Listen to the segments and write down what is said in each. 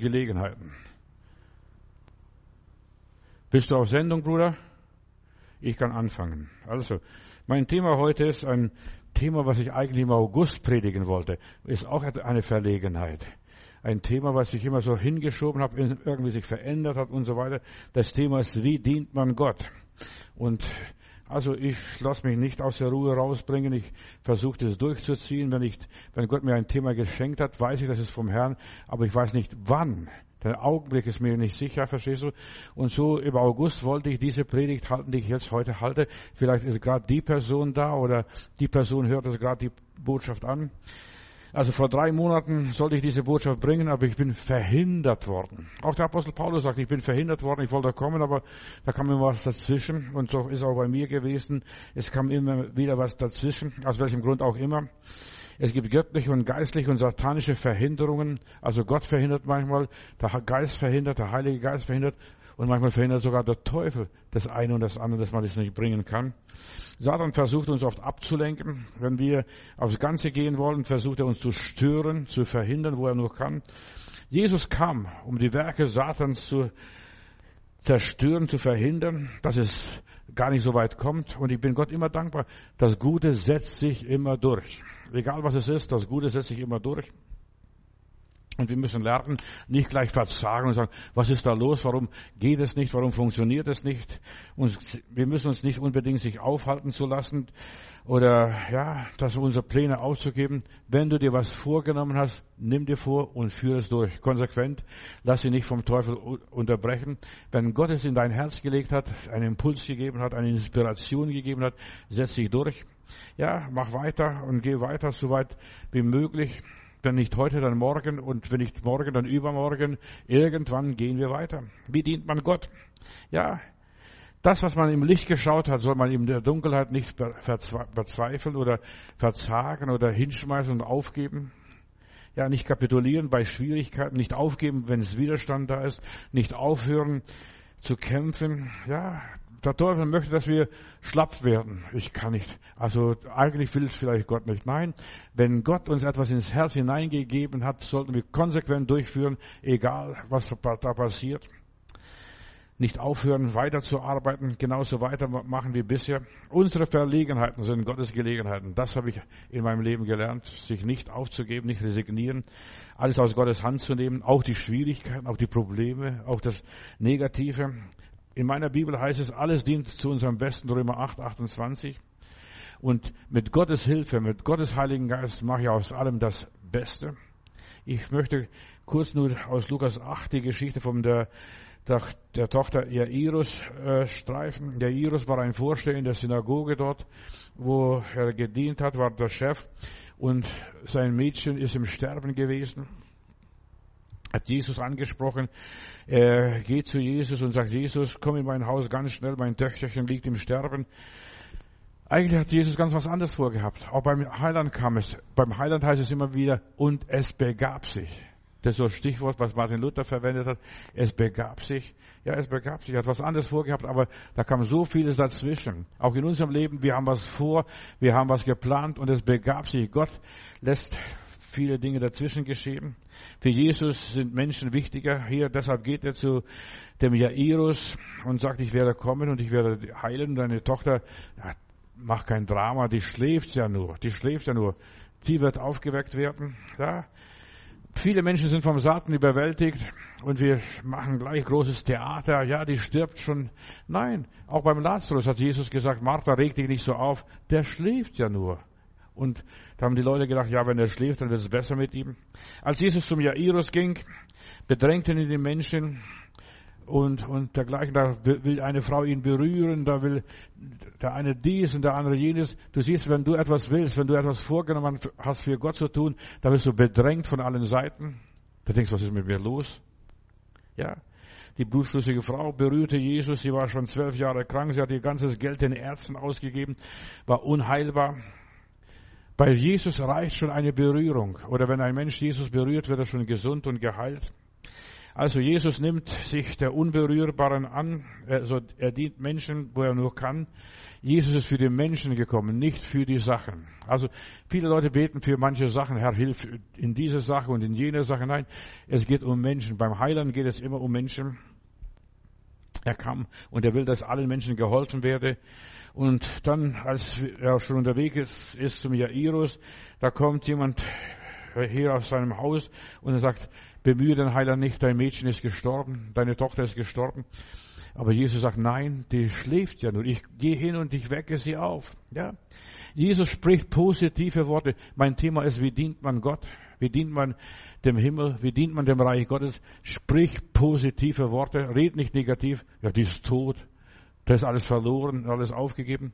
Gelegenheiten. Bist du auf Sendung, Bruder? Ich kann anfangen. Also, mein Thema heute ist ein Thema, was ich eigentlich im August predigen wollte. Ist auch eine Verlegenheit. Ein Thema, was ich immer so hingeschoben habe, irgendwie sich verändert hat und so weiter. Das Thema ist, wie dient man Gott? Und also ich lasse mich nicht aus der Ruhe rausbringen. Ich versuche das durchzuziehen. Wenn, ich, wenn Gott mir ein Thema geschenkt hat, weiß ich, das ist vom Herrn, aber ich weiß nicht wann. Der Augenblick ist mir nicht sicher, verstehst du? Und so im August wollte ich diese Predigt halten, die ich jetzt heute halte. Vielleicht ist gerade die Person da oder die Person hört es gerade die Botschaft an. Also vor drei Monaten sollte ich diese Botschaft bringen, aber ich bin verhindert worden. Auch der Apostel Paulus sagt, ich bin verhindert worden, ich wollte kommen, aber da kam immer was dazwischen. Und so ist auch bei mir gewesen. Es kam immer wieder was dazwischen, aus welchem Grund auch immer. Es gibt göttliche und geistliche und satanische Verhinderungen. Also Gott verhindert manchmal, der Geist verhindert, der Heilige Geist verhindert und manchmal verhindert sogar der Teufel das eine und das andere, dass man das nicht bringen kann. Satan versucht uns oft abzulenken. Wenn wir aufs Ganze gehen wollen, versucht er uns zu stören, zu verhindern, wo er nur kann. Jesus kam, um die Werke Satans zu zerstören, zu verhindern, dass es gar nicht so weit kommt. Und ich bin Gott immer dankbar. Das Gute setzt sich immer durch. Egal was es ist, das Gute setzt sich immer durch. Und wir müssen lernen, nicht gleich verzagen und sagen, was ist da los? Warum geht es nicht? Warum funktioniert es nicht? Und wir müssen uns nicht unbedingt sich aufhalten zu lassen oder, ja, dass unsere Pläne aufzugeben. Wenn du dir was vorgenommen hast, nimm dir vor und führe es durch. Konsequent. Lass sie nicht vom Teufel unterbrechen. Wenn Gott es in dein Herz gelegt hat, einen Impuls gegeben hat, eine Inspiration gegeben hat, setz dich durch. Ja, mach weiter und geh weiter, so weit wie möglich. Wenn nicht heute, dann morgen und wenn nicht morgen, dann übermorgen. Irgendwann gehen wir weiter. Wie dient man Gott? Ja, das, was man im Licht geschaut hat, soll man in der Dunkelheit nicht verzweifeln oder verzagen oder hinschmeißen und aufgeben. Ja, nicht kapitulieren bei Schwierigkeiten, nicht aufgeben, wenn es Widerstand da ist, nicht aufhören zu kämpfen. Ja, der Teufel möchte, dass wir schlapp werden. Ich kann nicht. Also eigentlich will es vielleicht Gott nicht. Nein, wenn Gott uns etwas ins Herz hineingegeben hat, sollten wir konsequent durchführen, egal was da passiert. Nicht aufhören, weiterzuarbeiten, genauso weitermachen wie bisher. Unsere Verlegenheiten sind Gottes Gelegenheiten. Das habe ich in meinem Leben gelernt, sich nicht aufzugeben, nicht resignieren, alles aus Gottes Hand zu nehmen, auch die Schwierigkeiten, auch die Probleme, auch das Negative. In meiner Bibel heißt es, alles dient zu unserem Besten, Römer 8, 28. Und mit Gottes Hilfe, mit Gottes Heiligen Geist mache ich aus allem das Beste. Ich möchte kurz nur aus Lukas 8 die Geschichte von der, der, der Tochter Jairus äh, streifen. Jairus war ein Vorsteher in der Synagoge dort, wo er gedient hat, war der Chef und sein Mädchen ist im Sterben gewesen hat Jesus angesprochen. Er geht zu Jesus und sagt, Jesus, komm in mein Haus ganz schnell, mein Töchterchen liegt im Sterben. Eigentlich hat Jesus ganz was anderes vorgehabt. Auch beim Heiland kam es. Beim Heiland heißt es immer wieder, und es begab sich. Das ist so ein Stichwort, was Martin Luther verwendet hat. Es begab sich. Ja, es begab sich. Er hat was anderes vorgehabt, aber da kam so vieles dazwischen. Auch in unserem Leben, wir haben was vor, wir haben was geplant und es begab sich. Gott lässt viele Dinge dazwischen geschehen. Für Jesus sind Menschen wichtiger. Hier, deshalb geht er zu dem Jairus und sagt, ich werde kommen und ich werde heilen. Deine Tochter, ja, mach kein Drama, die schläft ja nur, die schläft ja nur. Die wird aufgeweckt werden. Ja. Viele Menschen sind vom Satan überwältigt und wir machen gleich großes Theater. Ja, die stirbt schon. Nein, auch beim Lazarus hat Jesus gesagt, Martha, reg dich nicht so auf. Der schläft ja nur. Und da haben die Leute gedacht, ja, wenn er schläft, dann wird es besser mit ihm. Als Jesus zum Jairus ging, bedrängten ihn die Menschen und, und dergleichen. Da will eine Frau ihn berühren, da will der eine dies und der andere jenes. Du siehst, wenn du etwas willst, wenn du etwas vorgenommen hast für Gott zu tun, da wirst du bedrängt von allen Seiten. Da denkst du, was ist mit mir los? Ja. Die blutflüssige Frau berührte Jesus, sie war schon zwölf Jahre krank, sie hat ihr ganzes Geld den Ärzten ausgegeben, war unheilbar. Bei Jesus reicht schon eine Berührung. Oder wenn ein Mensch Jesus berührt, wird er schon gesund und geheilt. Also Jesus nimmt sich der Unberührbaren an, also er dient Menschen, wo er nur kann. Jesus ist für die Menschen gekommen, nicht für die Sachen. Also viele Leute beten für manche Sachen, Herr, hilf in diese Sache und in jene Sache. Nein, es geht um Menschen. Beim Heiland geht es immer um Menschen. Er kam und er will, dass allen Menschen geholfen werde. Und dann, als er schon unterwegs ist, ist zum Jairus, da kommt jemand hier aus seinem Haus und er sagt, bemühe den Heiland nicht, dein Mädchen ist gestorben, deine Tochter ist gestorben. Aber Jesus sagt, nein, die schläft ja nur. Ich gehe hin und ich wecke sie auf. Ja. Jesus spricht positive Worte. Mein Thema ist, wie dient man Gott? Wie dient man dem Himmel? Wie dient man dem Reich Gottes? Sprich positive Worte. Red nicht negativ. Ja, die ist tot. Das ist alles verloren, alles aufgegeben.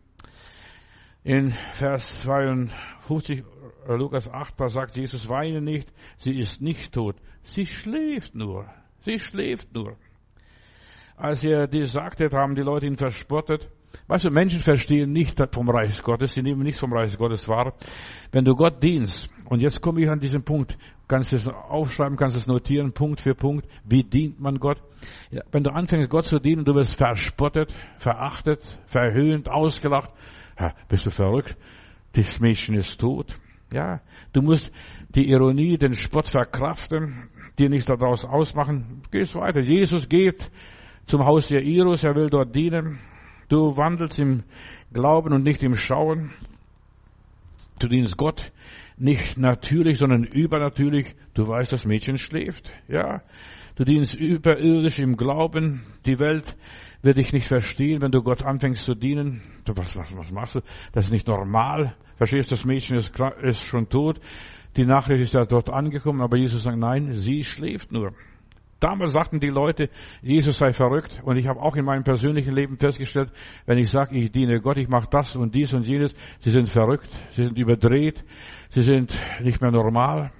In Vers 52, äh, Lukas 8, da sagt Jesus, weine nicht, sie ist nicht tot, sie schläft nur, sie schläft nur. Als er dies sagte, haben die Leute ihn verspottet. Weißt du, Menschen verstehen nicht vom Reich Gottes, sie nehmen nichts vom Reich Gottes wahr. Wenn du Gott dienst, und jetzt komme ich an diesen Punkt, kannst du es aufschreiben, kannst du es notieren, Punkt für Punkt, wie dient man Gott? Ja, wenn du anfängst, Gott zu dienen, du wirst verspottet, verachtet, verhöhnt, ausgelacht. Ja, bist du verrückt? Das Mädchen ist tot. Ja, du musst die Ironie, den Spott verkraften, dir nichts daraus ausmachen. Gehst weiter. Jesus geht zum Haus Jairus, er will dort dienen. Du wandelst im Glauben und nicht im Schauen. Du dienst Gott nicht natürlich, sondern übernatürlich. Du weißt, das Mädchen schläft. Ja. Du dienst überirdisch im Glauben. Die Welt wird dich nicht verstehen, wenn du Gott anfängst zu dienen. Was, was, was machst du? Das ist nicht normal. Verstehst, das Mädchen ist, ist schon tot. Die Nachricht ist ja dort angekommen, aber Jesus sagt, nein, sie schläft nur. Damals sagten die Leute, Jesus sei verrückt. Und ich habe auch in meinem persönlichen Leben festgestellt, wenn ich sage, ich diene Gott, ich mache das und dies und jenes, sie sind verrückt, sie sind überdreht, sie sind nicht mehr normal.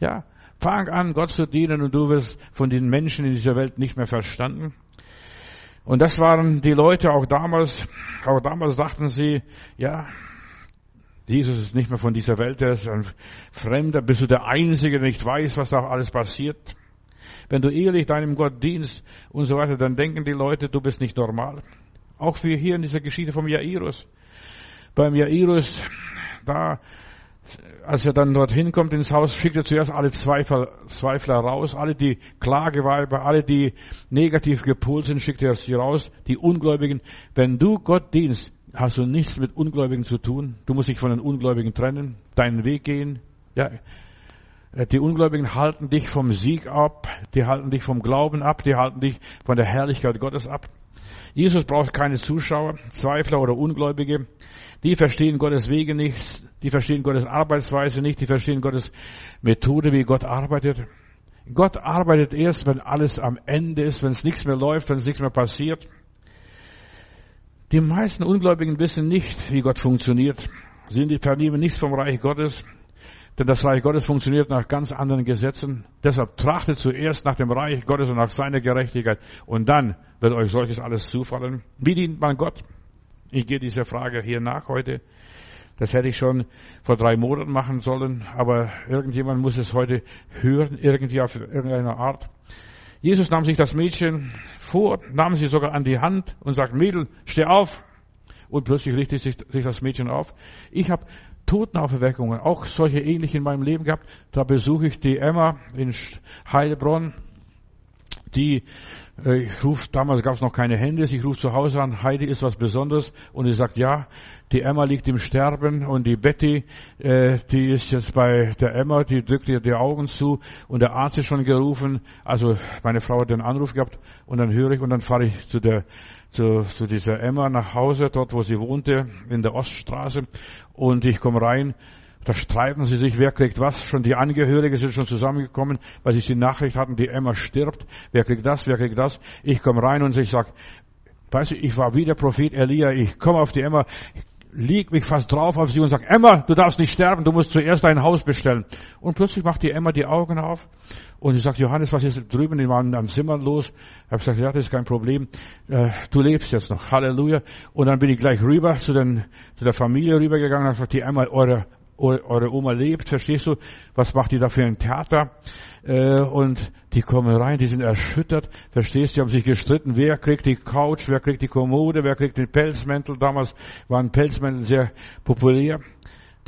Ja, fang an, Gott zu dienen und du wirst von den Menschen in dieser Welt nicht mehr verstanden. Und das waren die Leute auch damals, auch damals dachten sie, ja, Jesus ist nicht mehr von dieser Welt, er ist ein Fremder, bist du der Einzige, der nicht weiß, was da alles passiert. Wenn du ehrlich deinem Gott dienst und so weiter, dann denken die Leute, du bist nicht normal. Auch wie hier in dieser Geschichte vom Jairus. Beim Jairus, da, als er dann dorthin kommt ins Haus, schickt er zuerst alle Zweifler, Zweifler raus, alle die Klageweiber, alle die negativ gepolt sind, schickt er sie raus, die Ungläubigen. Wenn du Gott dienst, hast du nichts mit Ungläubigen zu tun. Du musst dich von den Ungläubigen trennen, deinen Weg gehen. Ja, die Ungläubigen halten dich vom Sieg ab, die halten dich vom Glauben ab, die halten dich von der Herrlichkeit Gottes ab. Jesus braucht keine Zuschauer, Zweifler oder Ungläubige. Die verstehen Gottes Wege nicht, die verstehen Gottes Arbeitsweise nicht, die verstehen Gottes Methode, wie Gott arbeitet. Gott arbeitet erst, wenn alles am Ende ist, wenn es nichts mehr läuft, wenn es nichts mehr passiert. Die meisten Ungläubigen wissen nicht, wie Gott funktioniert. Sie vernehmen nichts vom Reich Gottes. Denn das Reich Gottes funktioniert nach ganz anderen Gesetzen. Deshalb trachtet zuerst nach dem Reich Gottes und nach seiner Gerechtigkeit. Und dann wird euch solches alles zufallen. Wie dient man Gott? Ich gehe dieser Frage hier nach heute. Das hätte ich schon vor drei Monaten machen sollen, aber irgendjemand muss es heute hören, irgendwie auf irgendeine Art. Jesus nahm sich das Mädchen vor, nahm sie sogar an die Hand und sagt, Mädel, steh auf. Und plötzlich richtet sich, sich das Mädchen auf. Ich habe Totenauferweckungen, auch solche ähnlich in meinem Leben gehabt. Da besuche ich die Emma in Heilbronn. Die, äh, ich rufe, damals gab es noch keine Hände, ich rufe zu Hause an, Heidi ist was Besonderes und sie sagt, ja, die Emma liegt im Sterben und die Betty, äh, die ist jetzt bei der Emma, die drückt ihr die Augen zu und der Arzt ist schon gerufen. Also meine Frau hat den Anruf gehabt und dann höre ich und dann fahre ich zu der zu, zu dieser Emma nach Hause, dort wo sie wohnte, in der Oststraße. Und ich komme rein, da streiten sie sich, wer kriegt was. Schon die Angehörigen sind schon zusammengekommen, weil sie die Nachricht hatten, die Emma stirbt. Wer kriegt das, wer kriegt das? Ich komme rein und ich sag, weißt du, ich war wie der Prophet Elia, ich komme auf die Emma, lieg mich fast drauf auf sie und sag, Emma, du darfst nicht sterben, du musst zuerst ein Haus bestellen. Und plötzlich macht die Emma die Augen auf und sie sagt, Johannes, was ist drüben in meinem Zimmer los? Ich habe gesagt, ja, das ist kein Problem, äh, du lebst jetzt noch, Halleluja. Und dann bin ich gleich rüber zu, den, zu der Familie rübergegangen und habe gesagt, die Emma, eure eure Oma lebt, verstehst du? Was macht die da für ein Theater? Äh, und die kommen rein, die sind erschüttert, verstehst du? Die haben sich gestritten, wer kriegt die Couch, wer kriegt die Kommode, wer kriegt den Pelzmäntel. Damals waren Pelzmäntel sehr populär.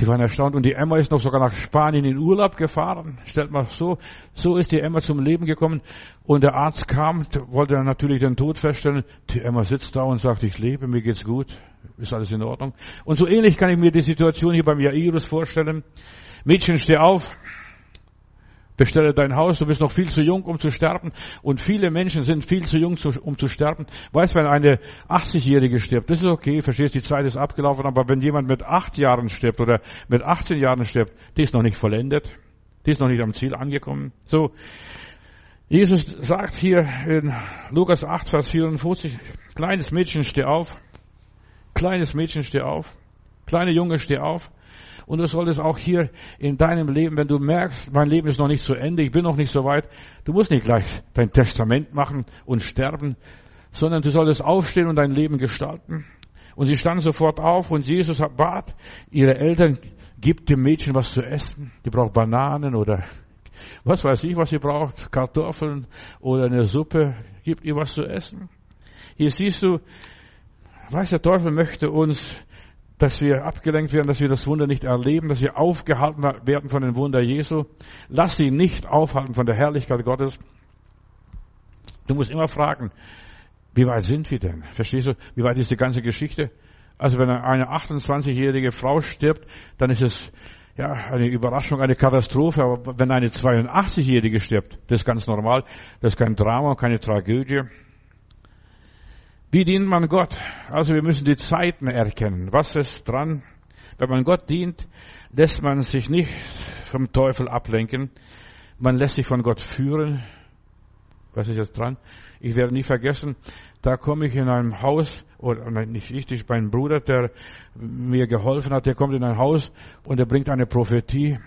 Die waren erstaunt. Und die Emma ist noch sogar nach Spanien in Urlaub gefahren. Stellt mal so, so ist die Emma zum Leben gekommen. Und der Arzt kam, wollte natürlich den Tod feststellen. Die Emma sitzt da und sagt, ich lebe, mir geht's gut. Ist alles in Ordnung. Und so ähnlich kann ich mir die Situation hier beim Jairus vorstellen. Mädchen, steh auf bestelle dein Haus, du bist noch viel zu jung, um zu sterben. Und viele Menschen sind viel zu jung, um zu sterben. Weißt, wenn eine 80-Jährige stirbt, das ist okay, verstehst, die Zeit ist abgelaufen, aber wenn jemand mit acht Jahren stirbt oder mit 18 Jahren stirbt, die ist noch nicht vollendet. Die ist noch nicht am Ziel angekommen. So. Jesus sagt hier in Lukas 8, Vers 54, kleines Mädchen, steh auf. Kleines Mädchen, steh auf. Kleine Junge, steh auf. Und du solltest auch hier in deinem Leben, wenn du merkst, mein Leben ist noch nicht zu Ende, ich bin noch nicht so weit, du musst nicht gleich dein Testament machen und sterben, sondern du solltest aufstehen und dein Leben gestalten. Und sie standen sofort auf und Jesus bat ihre Eltern, gib dem Mädchen was zu essen. Die braucht Bananen oder was weiß ich, was sie braucht, Kartoffeln oder eine Suppe. Gib ihr was zu essen. Hier siehst du, weiß der Teufel möchte uns dass wir abgelenkt werden, dass wir das Wunder nicht erleben, dass wir aufgehalten werden von dem Wunder Jesu. Lass sie nicht aufhalten von der Herrlichkeit Gottes. Du musst immer fragen, wie weit sind wir denn? Verstehst du, wie weit ist die ganze Geschichte? Also wenn eine 28-jährige Frau stirbt, dann ist es ja eine Überraschung, eine Katastrophe. Aber wenn eine 82-jährige stirbt, das ist ganz normal. Das ist kein Drama, keine Tragödie. Wie dient man Gott? Also wir müssen die Zeiten erkennen. Was ist dran? Wenn man Gott dient, lässt man sich nicht vom Teufel ablenken. Man lässt sich von Gott führen. Was ist jetzt dran? Ich werde nie vergessen, da komme ich in einem Haus, oder nicht richtig, mein Bruder, der mir geholfen hat, der kommt in ein Haus und er bringt eine Prophetie.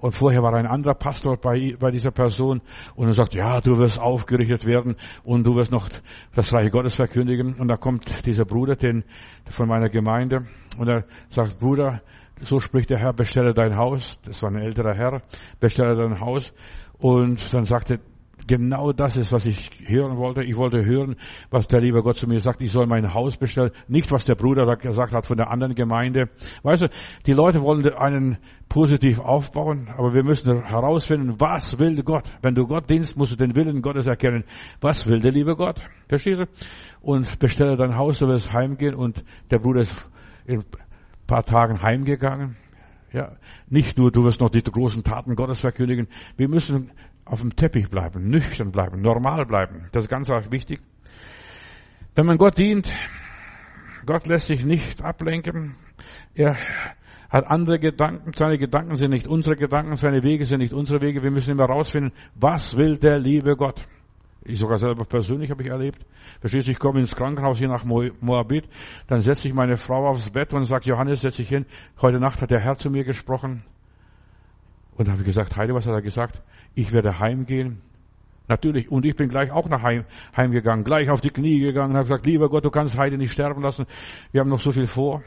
Und vorher war ein anderer Pastor bei, bei dieser Person und er sagt, ja, du wirst aufgerichtet werden und du wirst noch das Reich Gottes verkündigen. Und da kommt dieser Bruder den, von meiner Gemeinde und er sagt, Bruder, so spricht der Herr, bestelle dein Haus. Das war ein älterer Herr, bestelle dein Haus. Und dann sagte genau das ist, was ich hören wollte. Ich wollte hören, was der liebe Gott zu mir sagt. Ich soll mein Haus bestellen. Nicht, was der Bruder gesagt hat von der anderen Gemeinde. Weißt du, die Leute wollen einen positiv aufbauen, aber wir müssen herausfinden, was will Gott. Wenn du Gott dienst, musst du den Willen Gottes erkennen. Was will der liebe Gott? Verstehst du? Und bestelle dein Haus, du wirst heimgehen und der Bruder ist in ein paar Tagen heimgegangen. Ja, nicht nur, du wirst noch die großen Taten Gottes verkündigen. Wir müssen auf dem Teppich bleiben, nüchtern bleiben, normal bleiben. Das ist ganz wichtig. Wenn man Gott dient, Gott lässt sich nicht ablenken. Er hat andere Gedanken. Seine Gedanken sind nicht unsere Gedanken, seine Wege sind nicht unsere Wege. Wir müssen immer herausfinden, was will der liebe Gott. Ich sogar selber persönlich habe ich erlebt. Verstehst du, ich komme ins Krankenhaus hier nach Moabit, dann setze ich meine Frau aufs Bett und sagt, Johannes, setz dich hin. Heute Nacht hat der Herr zu mir gesprochen. Und da habe ich gesagt, Heide, was hat er gesagt? Ich werde heimgehen. Natürlich. Und ich bin gleich auch nach Heim, heimgegangen, gleich auf die Knie gegangen und habe gesagt, lieber Gott, du kannst Heide nicht sterben lassen. Wir haben noch so viel vor.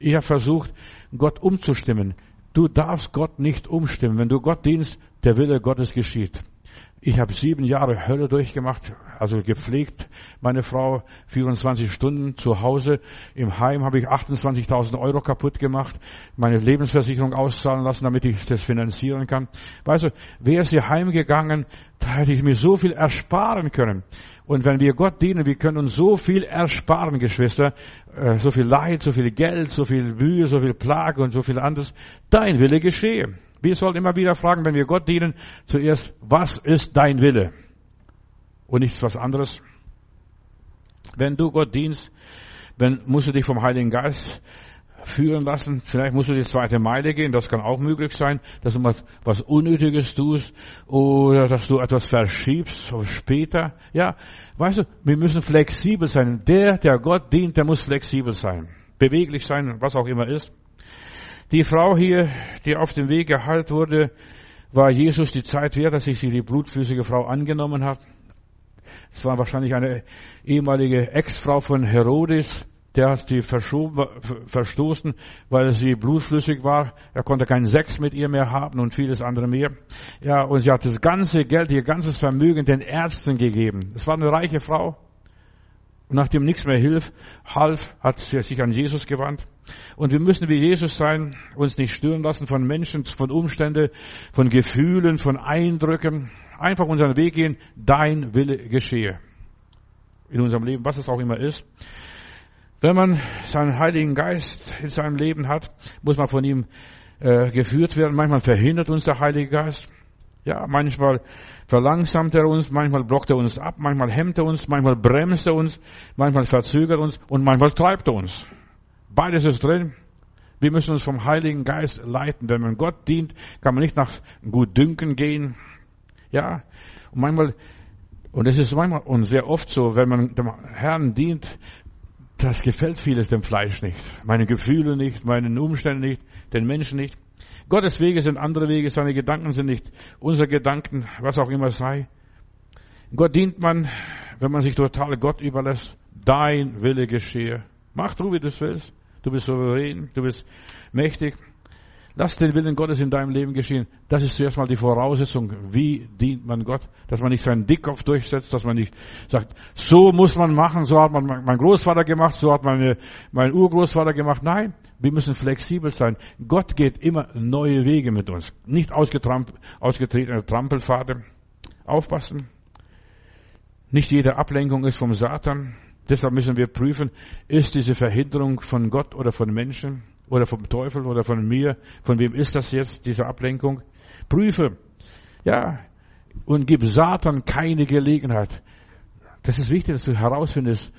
Ich habe versucht, Gott umzustimmen. Du darfst Gott nicht umstimmen. Wenn du Gott dienst, der Wille Gottes geschieht. Ich habe sieben Jahre Hölle durchgemacht, also gepflegt. Meine Frau 24 Stunden zu Hause. Im Heim habe ich 28.000 Euro kaputt gemacht. Meine Lebensversicherung auszahlen lassen, damit ich das finanzieren kann. Weißt du, wäre sie heimgegangen, da hätte ich mir so viel ersparen können. Und wenn wir Gott dienen, wir können uns so viel ersparen, Geschwister. Äh, so viel Leid, so viel Geld, so viel Mühe, so viel Plage und so viel anderes. Dein Wille geschehe. Wir sollen immer wieder fragen, wenn wir Gott dienen, zuerst, was ist dein Wille? Und nichts was anderes. Wenn du Gott dienst, dann musst du dich vom Heiligen Geist führen lassen. Vielleicht musst du die zweite Meile gehen, das kann auch möglich sein, dass du was, was Unnötiges tust oder dass du etwas verschiebst auf später. Ja, weißt du, wir müssen flexibel sein. Der, der Gott dient, der muss flexibel sein, beweglich sein, was auch immer ist. Die Frau hier, die auf dem Weg geheilt wurde, war Jesus die Zeit wert, dass sich sie die blutflüssige Frau angenommen hat. Es war wahrscheinlich eine ehemalige Ex-Frau von Herodes, der hat sie verstoßen, weil sie blutflüssig war. Er konnte keinen Sex mit ihr mehr haben und vieles andere mehr. Ja, und sie hat das ganze Geld, ihr ganzes Vermögen den Ärzten gegeben. Es war eine reiche Frau. Nachdem nichts mehr hilf, half, hat sie sich an Jesus gewandt. Und wir müssen wie Jesus sein, uns nicht stören lassen von Menschen, von Umständen, von Gefühlen, von Eindrücken. Einfach unseren Weg gehen, dein Wille geschehe. In unserem Leben, was es auch immer ist. Wenn man seinen Heiligen Geist in seinem Leben hat, muss man von ihm äh, geführt werden. Manchmal verhindert uns der Heilige Geist. Ja, manchmal verlangsamt er uns, manchmal blockt er uns ab, manchmal hemmt er uns, manchmal bremst er uns, manchmal verzögert uns und manchmal treibt er uns. Beides ist drin. Wir müssen uns vom Heiligen Geist leiten. Wenn man Gott dient, kann man nicht nach gut Dünken gehen. Ja, und manchmal, und es ist manchmal und sehr oft so, wenn man dem Herrn dient, das gefällt vieles dem Fleisch nicht. Meine Gefühle nicht, meinen Umständen nicht, den Menschen nicht. Gottes Wege sind andere Wege, seine Gedanken sind nicht unsere Gedanken, was auch immer sei. Gott dient man, wenn man sich total Gott überlässt. Dein Wille geschehe. Mach du, wie du es willst. Du bist souverän, du bist mächtig. Lass den Willen Gottes in deinem Leben geschehen. Das ist zuerst mal die Voraussetzung. Wie dient man Gott? Dass man nicht seinen Dickkopf durchsetzt, dass man nicht sagt, so muss man machen, so hat man mein Großvater gemacht, so hat meine, mein Urgroßvater gemacht. Nein, wir müssen flexibel sein. Gott geht immer neue Wege mit uns. Nicht ausgetretene Trampelpfade. Aufpassen. Nicht jede Ablenkung ist vom Satan. Deshalb müssen wir prüfen, ist diese Verhinderung von Gott oder von Menschen oder vom Teufel oder von mir? Von wem ist das jetzt, diese Ablenkung? Prüfe. Ja. Und gib Satan keine Gelegenheit. Das ist wichtig, dass du herausfindest,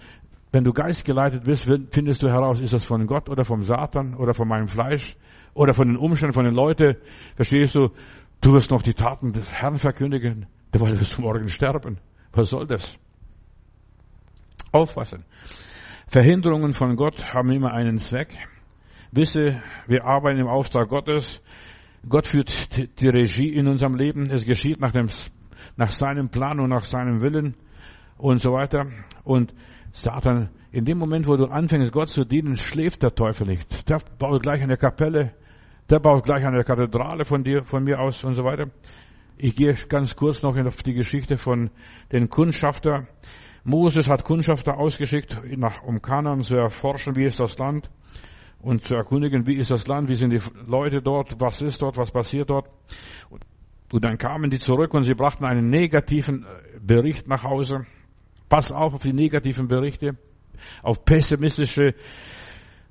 wenn du geistgeleitet bist, findest du heraus, ist das von Gott oder vom Satan oder von meinem Fleisch oder von den Umständen, von den Leuten. Verstehst du? Du wirst noch die Taten des Herrn verkündigen, weil wirst du morgen sterben. Was soll das? Aufpassen. Verhinderungen von Gott haben immer einen Zweck. Wisse, wir arbeiten im Auftrag Gottes. Gott führt die Regie in unserem Leben. Es geschieht nach, dem, nach seinem Plan und nach seinem Willen und so weiter. Und Satan, in dem Moment, wo du anfängst, Gott zu dienen, schläft der Teufel nicht. Der baut gleich eine Kapelle, der baut gleich eine Kathedrale von dir, von mir aus und so weiter. Ich gehe ganz kurz noch auf die Geschichte von den Kundschafter. Moses hat Kundschafter ausgeschickt, um Kanan zu erforschen, wie ist das Land und zu erkundigen, wie ist das Land, wie sind die Leute dort, was ist dort, was passiert dort. Und dann kamen die zurück und sie brachten einen negativen äh, Bericht nach Hause. Pass auf auf die negativen Berichte, auf pessimistische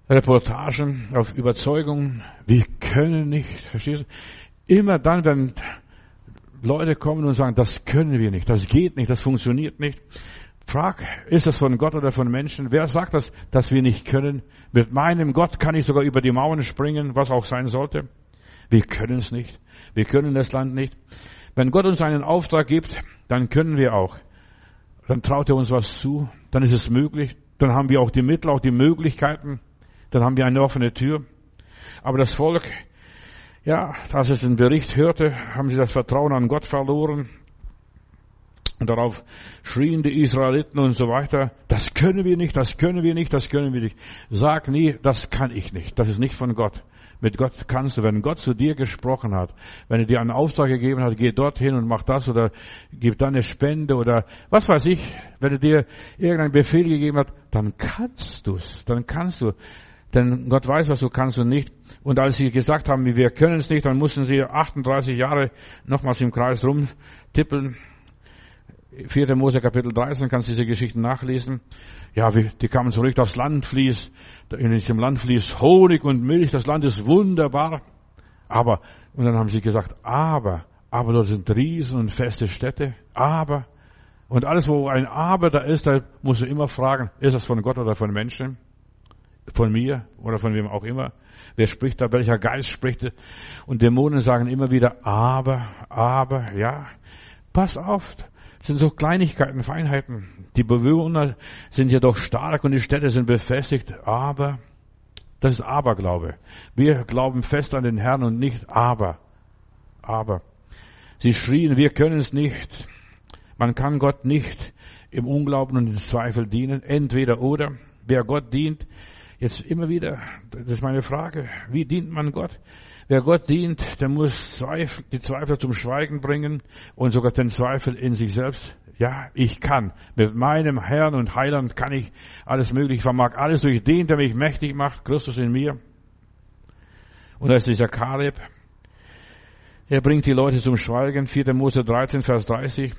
Reportagen, auf Überzeugungen. Wir können nicht, verstehst du? Immer dann, wenn Leute kommen und sagen, das können wir nicht, das geht nicht, das funktioniert nicht. Frag, ist das von Gott oder von Menschen? Wer sagt das, dass wir nicht können? Mit meinem Gott kann ich sogar über die Mauern springen, was auch sein sollte. Wir können es nicht. Wir können das Land nicht. Wenn Gott uns einen Auftrag gibt, dann können wir auch dann traut er uns was zu, dann ist es möglich, dann haben wir auch die Mittel, auch die Möglichkeiten, dann haben wir eine offene Tür. Aber das Volk, ja, als es den Bericht hörte, haben sie das Vertrauen an Gott verloren. Und darauf schrien die Israeliten und so weiter, das können wir nicht, das können wir nicht, das können wir nicht. Sag nie, das kann ich nicht, das ist nicht von Gott. Mit Gott kannst du, wenn Gott zu dir gesprochen hat, wenn er dir einen Auftrag gegeben hat, geh dorthin und mach das oder gib dann eine Spende oder was weiß ich, wenn er dir irgendeinen Befehl gegeben hat, dann kannst du's, dann kannst du. Denn Gott weiß, was du kannst und nicht. Und als sie gesagt haben, wir können es nicht, dann mussten sie 38 Jahre nochmals im Kreis rumtippeln. 4. Mose Kapitel 13 kannst du diese Geschichten nachlesen. Ja, die kamen zurück, das Land fließt, in diesem Land fließt Honig und Milch, das Land ist wunderbar. Aber, und dann haben sie gesagt, aber, aber dort sind Riesen und feste Städte, aber, und alles, wo ein Aber da ist, da musst du immer fragen, ist das von Gott oder von Menschen? Von mir oder von wem auch immer? Wer spricht da? Welcher Geist spricht? Und Dämonen sagen immer wieder, aber, aber, ja. Pass auf. Sind so Kleinigkeiten, Feinheiten. Die Bewohner sind ja doch stark und die Städte sind befestigt, aber das ist Aberglaube. Wir glauben fest an den Herrn und nicht aber. Aber. Sie schrien, wir können es nicht. Man kann Gott nicht im Unglauben und im Zweifel dienen. Entweder oder. wer Gott dient. Jetzt immer wieder, das ist meine Frage, wie dient man Gott? Wer Gott dient, der muss die Zweifel zum Schweigen bringen und sogar den Zweifel in sich selbst. Ja, ich kann. Mit meinem Herrn und Heiland kann ich alles mögliche, vermag alles durch den, der mich mächtig macht, Christus in mir. Und da ist dieser Kaleb. Er bringt die Leute zum Schweigen. 4. Mose 13, Vers 30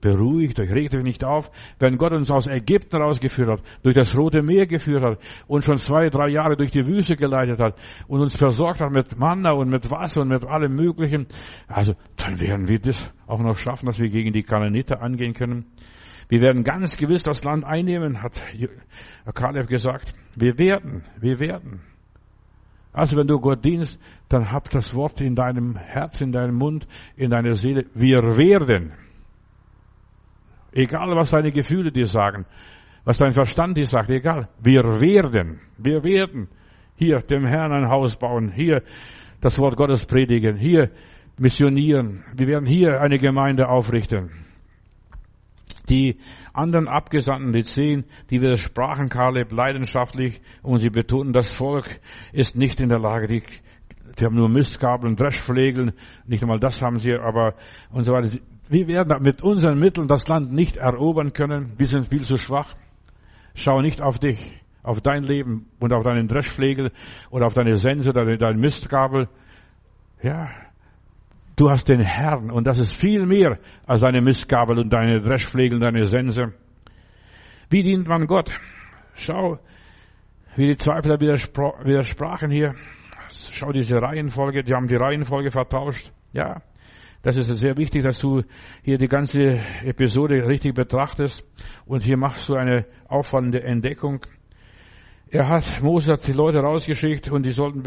beruhigt euch, regt euch nicht auf. Wenn Gott uns aus Ägypten rausgeführt hat, durch das Rote Meer geführt hat und schon zwei, drei Jahre durch die Wüste geleitet hat und uns versorgt hat mit Manna und mit Wasser und mit allem Möglichen, also dann werden wir das auch noch schaffen, dass wir gegen die Kananiter angehen können. Wir werden ganz gewiss das Land einnehmen, hat Kaleb gesagt. Wir werden, wir werden. Also wenn du Gott dienst, dann hab das Wort in deinem Herz, in deinem Mund, in deiner Seele. Wir werden. Egal, was deine Gefühle dir sagen, was dein Verstand dir sagt, egal. Wir werden, wir werden hier dem Herrn ein Haus bauen, hier das Wort Gottes predigen, hier missionieren. Wir werden hier eine Gemeinde aufrichten. Die anderen Abgesandten, die zehn, die widersprachen Kaleb leidenschaftlich und sie betonten, das Volk ist nicht in der Lage, die, die haben nur Mistgabeln, Dreschflegeln, nicht einmal das haben sie, aber und so weiter. Wir werden mit unseren Mitteln das Land nicht erobern können. Wir sind viel zu schwach. Schau nicht auf dich, auf dein Leben und auf deinen Dreschflegel oder auf deine Sense oder dein Mistgabel. Ja, du hast den Herrn und das ist viel mehr als deine Mistgabel und deine Dreschflegel und deine Sense. Wie dient man Gott? Schau, wie die Zweifler widersprachen hier. Schau diese Reihenfolge, die haben die Reihenfolge vertauscht. Ja, das ist sehr wichtig, dass du hier die ganze Episode richtig betrachtest. Und hier machst du eine auffallende Entdeckung. Er hat, Mose hat die Leute rausgeschickt und die sollten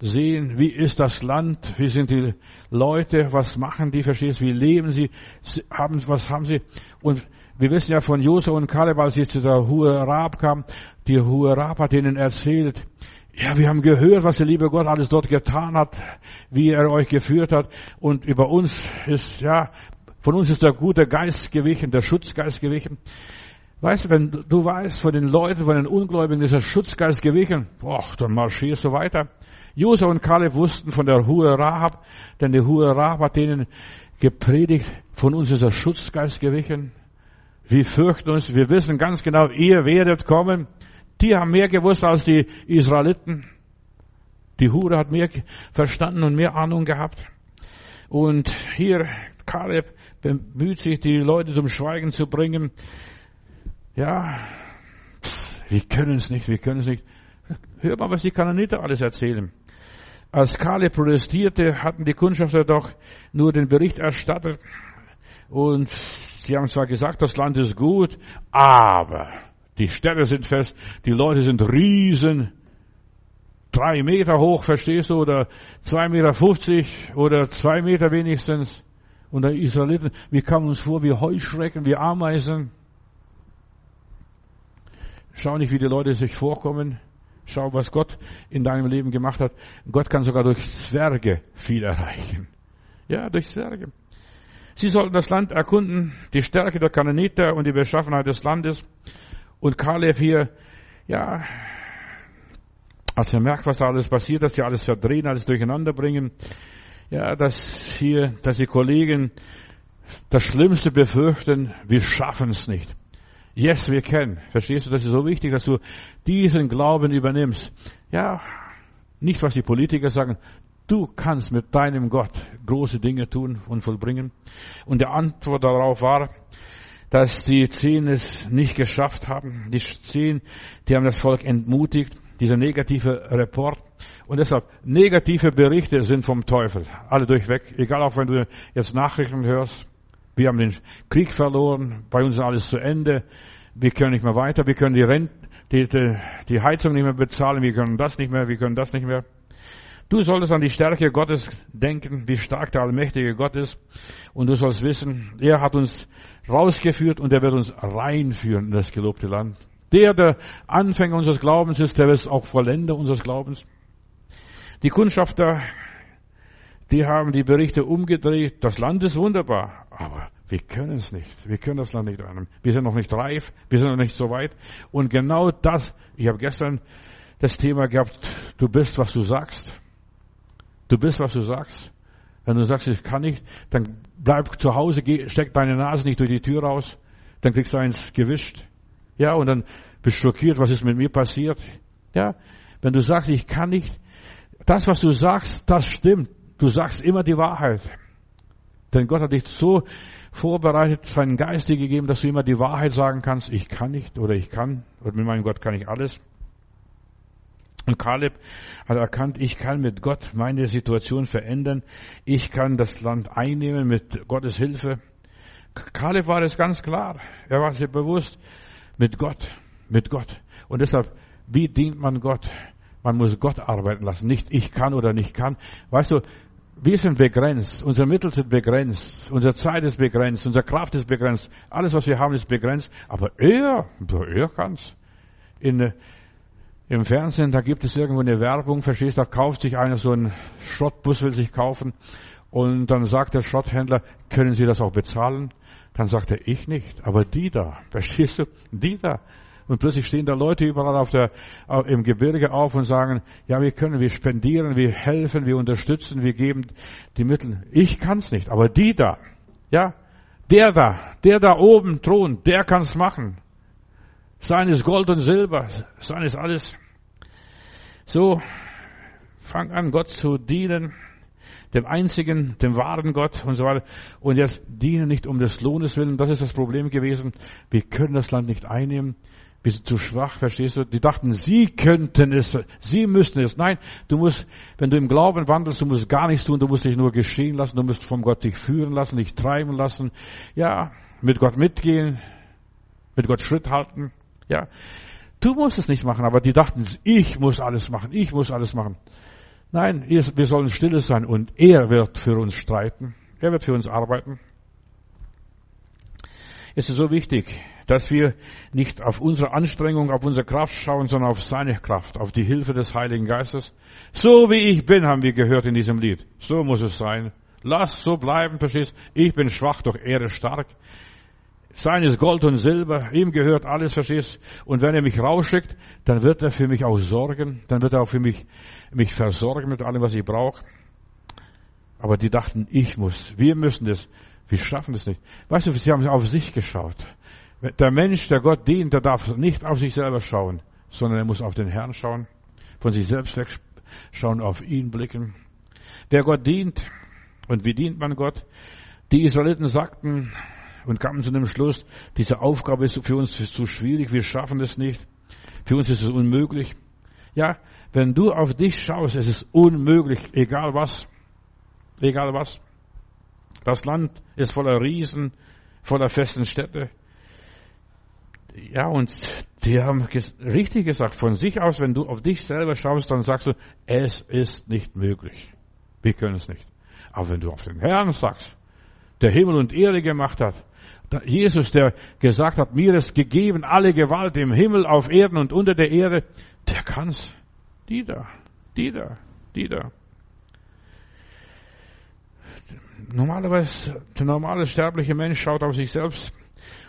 sehen, wie ist das Land, wie sind die Leute, was machen die, verstehst, wie leben sie, haben, was haben sie. Und wir wissen ja von Josef und Kaleb, als sie zu der Hohe Rab kam, die Hohe Rab hat ihnen erzählt, ja, wir haben gehört, was der liebe Gott alles dort getan hat, wie er euch geführt hat. Und über uns ist, ja, von uns ist der gute Geist gewichen, der Schutzgeist gewichen. Weißt du, wenn du weißt, von den Leuten, von den Ungläubigen ist der Schutzgeist gewichen, boah, dann marschierst du weiter. Josef und Kaleb wussten von der Hure Rahab, denn die Hure Rahab hat denen gepredigt, von uns ist der Schutzgeist gewichen. Wir fürchten uns, wir wissen ganz genau, ihr werdet kommen. Die haben mehr gewusst als die Israeliten. Die Hure hat mehr verstanden und mehr Ahnung gehabt. Und hier, Kaleb bemüht sich, die Leute zum Schweigen zu bringen. Ja, wir können es nicht, wir können es nicht. Hör mal, was die Kananiter alles erzählen. Als Kaleb protestierte, hatten die Kundschafter doch nur den Bericht erstattet. Und sie haben zwar gesagt, das Land ist gut, aber die Städte sind fest, die Leute sind riesen, drei Meter hoch, verstehst du, oder zwei Meter fünfzig oder zwei Meter wenigstens. Und der Israeliten, wir kamen uns vor wie Heuschrecken, wie Ameisen. Schau nicht, wie die Leute sich vorkommen. Schau, was Gott in deinem Leben gemacht hat. Gott kann sogar durch Zwerge viel erreichen. Ja, durch Zwerge. Sie sollten das Land erkunden, die Stärke der Kananiter und die Beschaffenheit des Landes. Und Kaleb hier, ja, als er merkt, was da alles passiert, dass sie alles verdrehen, alles durcheinander bringen, ja, dass hier, dass die Kollegen das Schlimmste befürchten, wir schaffen es nicht. Yes, wir kennen. Verstehst du, das ist so wichtig, dass du diesen Glauben übernimmst. Ja, nicht was die Politiker sagen. Du kannst mit deinem Gott große Dinge tun und vollbringen. Und die Antwort darauf war, dass die zehn es nicht geschafft haben. Die zehn, die haben das Volk entmutigt. Dieser negative Report. Und deshalb, negative Berichte sind vom Teufel. Alle durchweg. Egal auch wenn du jetzt Nachrichten hörst. Wir haben den Krieg verloren. Bei uns ist alles zu Ende. Wir können nicht mehr weiter. Wir können die Rente, die, die, die Heizung nicht mehr bezahlen. Wir können das nicht mehr. Wir können das nicht mehr. Du solltest an die Stärke Gottes denken, wie stark der allmächtige Gott ist. Und du sollst wissen, er hat uns rausgeführt und er wird uns reinführen in das gelobte Land. Der, der Anfänger unseres Glaubens ist, der ist auch Vollender unseres Glaubens. Die Kundschafter, die haben die Berichte umgedreht. Das Land ist wunderbar, aber Wir können es nicht. Wir können das Land nicht einnehmen. Wir sind noch nicht reif. Wir sind noch nicht so weit. Und genau das, ich habe gestern das Thema gehabt, du bist, was du sagst. Du bist, was du sagst. Wenn du sagst, ich kann nicht, dann bleib zu Hause, steck deine Nase nicht durch die Tür raus, dann kriegst du eins gewischt. Ja, und dann bist du schockiert, was ist mit mir passiert. Ja, wenn du sagst, ich kann nicht, das, was du sagst, das stimmt. Du sagst immer die Wahrheit. Denn Gott hat dich so vorbereitet, seinen Geist dir gegeben, dass du immer die Wahrheit sagen kannst, ich kann nicht oder ich kann und mit meinem Gott kann ich alles. Und Kaleb hat erkannt, ich kann mit Gott meine Situation verändern. Ich kann das Land einnehmen mit Gottes Hilfe. Kaleb war es ganz klar. Er war sich bewusst mit Gott, mit Gott. Und deshalb, wie dient man Gott? Man muss Gott arbeiten lassen. Nicht ich kann oder nicht kann. Weißt du, wir sind begrenzt. Unsere Mittel sind begrenzt. Unsere Zeit ist begrenzt. Unsere Kraft ist begrenzt. Alles, was wir haben, ist begrenzt. Aber er, er kann's. In, im Fernsehen, da gibt es irgendwo eine Werbung, verstehst, da kauft sich einer so einen Schrottbus, will sich kaufen, und dann sagt der Schrotthändler, können Sie das auch bezahlen? Dann sagt er, ich nicht, aber die da, verstehst du, die da. Und plötzlich stehen da Leute überall auf der, im Gebirge auf und sagen, ja, wir können, wir spendieren, wir helfen, wir unterstützen, wir geben die Mittel. Ich kann's nicht, aber die da, ja, der da, der da oben thront, der kann's machen. Sein ist Gold und Silber, sein ist alles. So, fang an, Gott zu dienen, dem einzigen, dem wahren Gott und so weiter. Und jetzt dienen nicht um des Lohnes willen. Das ist das Problem gewesen. Wir können das Land nicht einnehmen. Wir sind zu schwach, verstehst du? Die dachten, sie könnten es, sie müssten es. Nein, du musst, wenn du im Glauben wandelst, du musst gar nichts tun, du musst dich nur geschehen lassen, du musst vom Gott dich führen lassen, dich treiben lassen. Ja, mit Gott mitgehen, mit Gott Schritt halten. Ja, du musst es nicht machen, aber die dachten, ich muss alles machen, ich muss alles machen. Nein, wir sollen stille sein und er wird für uns streiten. Er wird für uns arbeiten. Es ist so wichtig, dass wir nicht auf unsere Anstrengung, auf unsere Kraft schauen, sondern auf seine Kraft, auf die Hilfe des Heiligen Geistes. So wie ich bin, haben wir gehört in diesem Lied. So muss es sein. Lass so bleiben, verstehst? Ich bin schwach, doch er ist stark. Sein ist Gold und Silber, ihm gehört alles, verstehst? Und wenn er mich rausschickt, dann wird er für mich auch sorgen, dann wird er auch für mich, mich versorgen mit allem, was ich brauche. Aber die dachten, ich muss, wir müssen das, wir schaffen das nicht. Weißt du, sie haben auf sich geschaut. Der Mensch, der Gott dient, der darf nicht auf sich selber schauen, sondern er muss auf den Herrn schauen, von sich selbst wegschauen, auf ihn blicken. Wer Gott dient, und wie dient man Gott? Die Israeliten sagten, und kamen zu dem Schluss, diese Aufgabe ist für uns zu schwierig, wir schaffen es nicht. Für uns ist es unmöglich. Ja, wenn du auf dich schaust, es ist unmöglich, egal was. Egal was. Das Land ist voller Riesen, voller festen Städte. Ja, und die haben richtig gesagt, von sich aus, wenn du auf dich selber schaust, dann sagst du, es ist nicht möglich. Wir können es nicht. Aber wenn du auf den Herrn sagst, der Himmel und Erde gemacht hat, Jesus, der gesagt hat, mir ist gegeben alle Gewalt im Himmel, auf Erden und unter der Erde, der kann's. Die da, die da, die da. Normalerweise, der normale sterbliche Mensch schaut auf sich selbst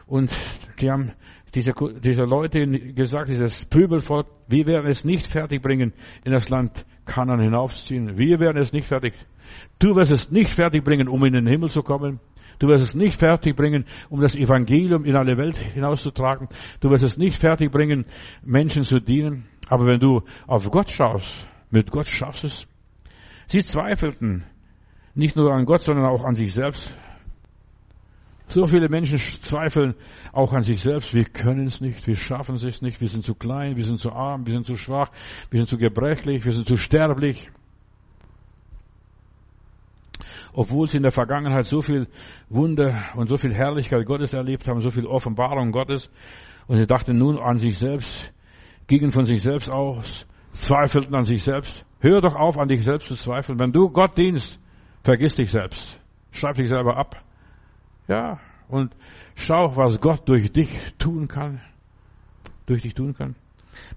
und die haben diese, diese Leute gesagt, dieses Pöbelvolk, wir werden es nicht fertigbringen, in das Land Kanan hinaufzuziehen. Wir werden es nicht fertig. Du wirst es nicht fertigbringen, um in den Himmel zu kommen. Du wirst es nicht fertigbringen, um das Evangelium in alle Welt hinauszutragen. Du wirst es nicht fertigbringen, Menschen zu dienen. Aber wenn du auf Gott schaust, mit Gott schaffst es. Sie zweifelten nicht nur an Gott, sondern auch an sich selbst. So viele Menschen zweifeln auch an sich selbst. Wir können es nicht, wir schaffen es nicht, wir sind zu klein, wir sind zu arm, wir sind zu schwach, wir sind zu gebrechlich, wir sind zu sterblich obwohl sie in der Vergangenheit so viel Wunder und so viel Herrlichkeit Gottes erlebt haben, so viel Offenbarung Gottes, und sie dachten nun an sich selbst, gingen von sich selbst aus, zweifelten an sich selbst. Hör doch auf, an dich selbst zu zweifeln. Wenn du Gott dienst, vergiss dich selbst. Schreib dich selber ab. Ja, und schau, was Gott durch dich tun kann. Durch dich tun kann.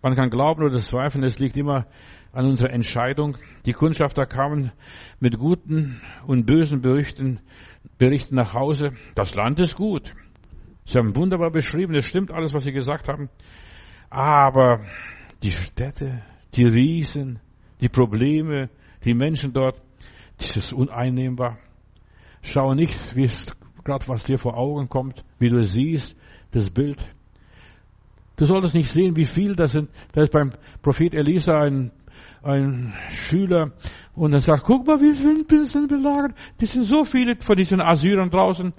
Man kann glauben oder zweifeln, es liegt immer an unserer Entscheidung. Die Kundschafter kamen mit guten und bösen Berichten, Berichten nach Hause. Das Land ist gut. Sie haben wunderbar beschrieben, es stimmt alles, was sie gesagt haben. Aber die Städte, die Riesen, die Probleme, die Menschen dort, das ist uneinnehmbar. Schau nicht, wie es gerade was dir vor Augen kommt, wie du siehst, das Bild. Du solltest nicht sehen, wie viel das sind. Da ist beim Prophet Elisa ein, ein Schüler und er sagt, guck mal, wie viele sind belagert. Die sind so viele von diesen Assyrern draußen.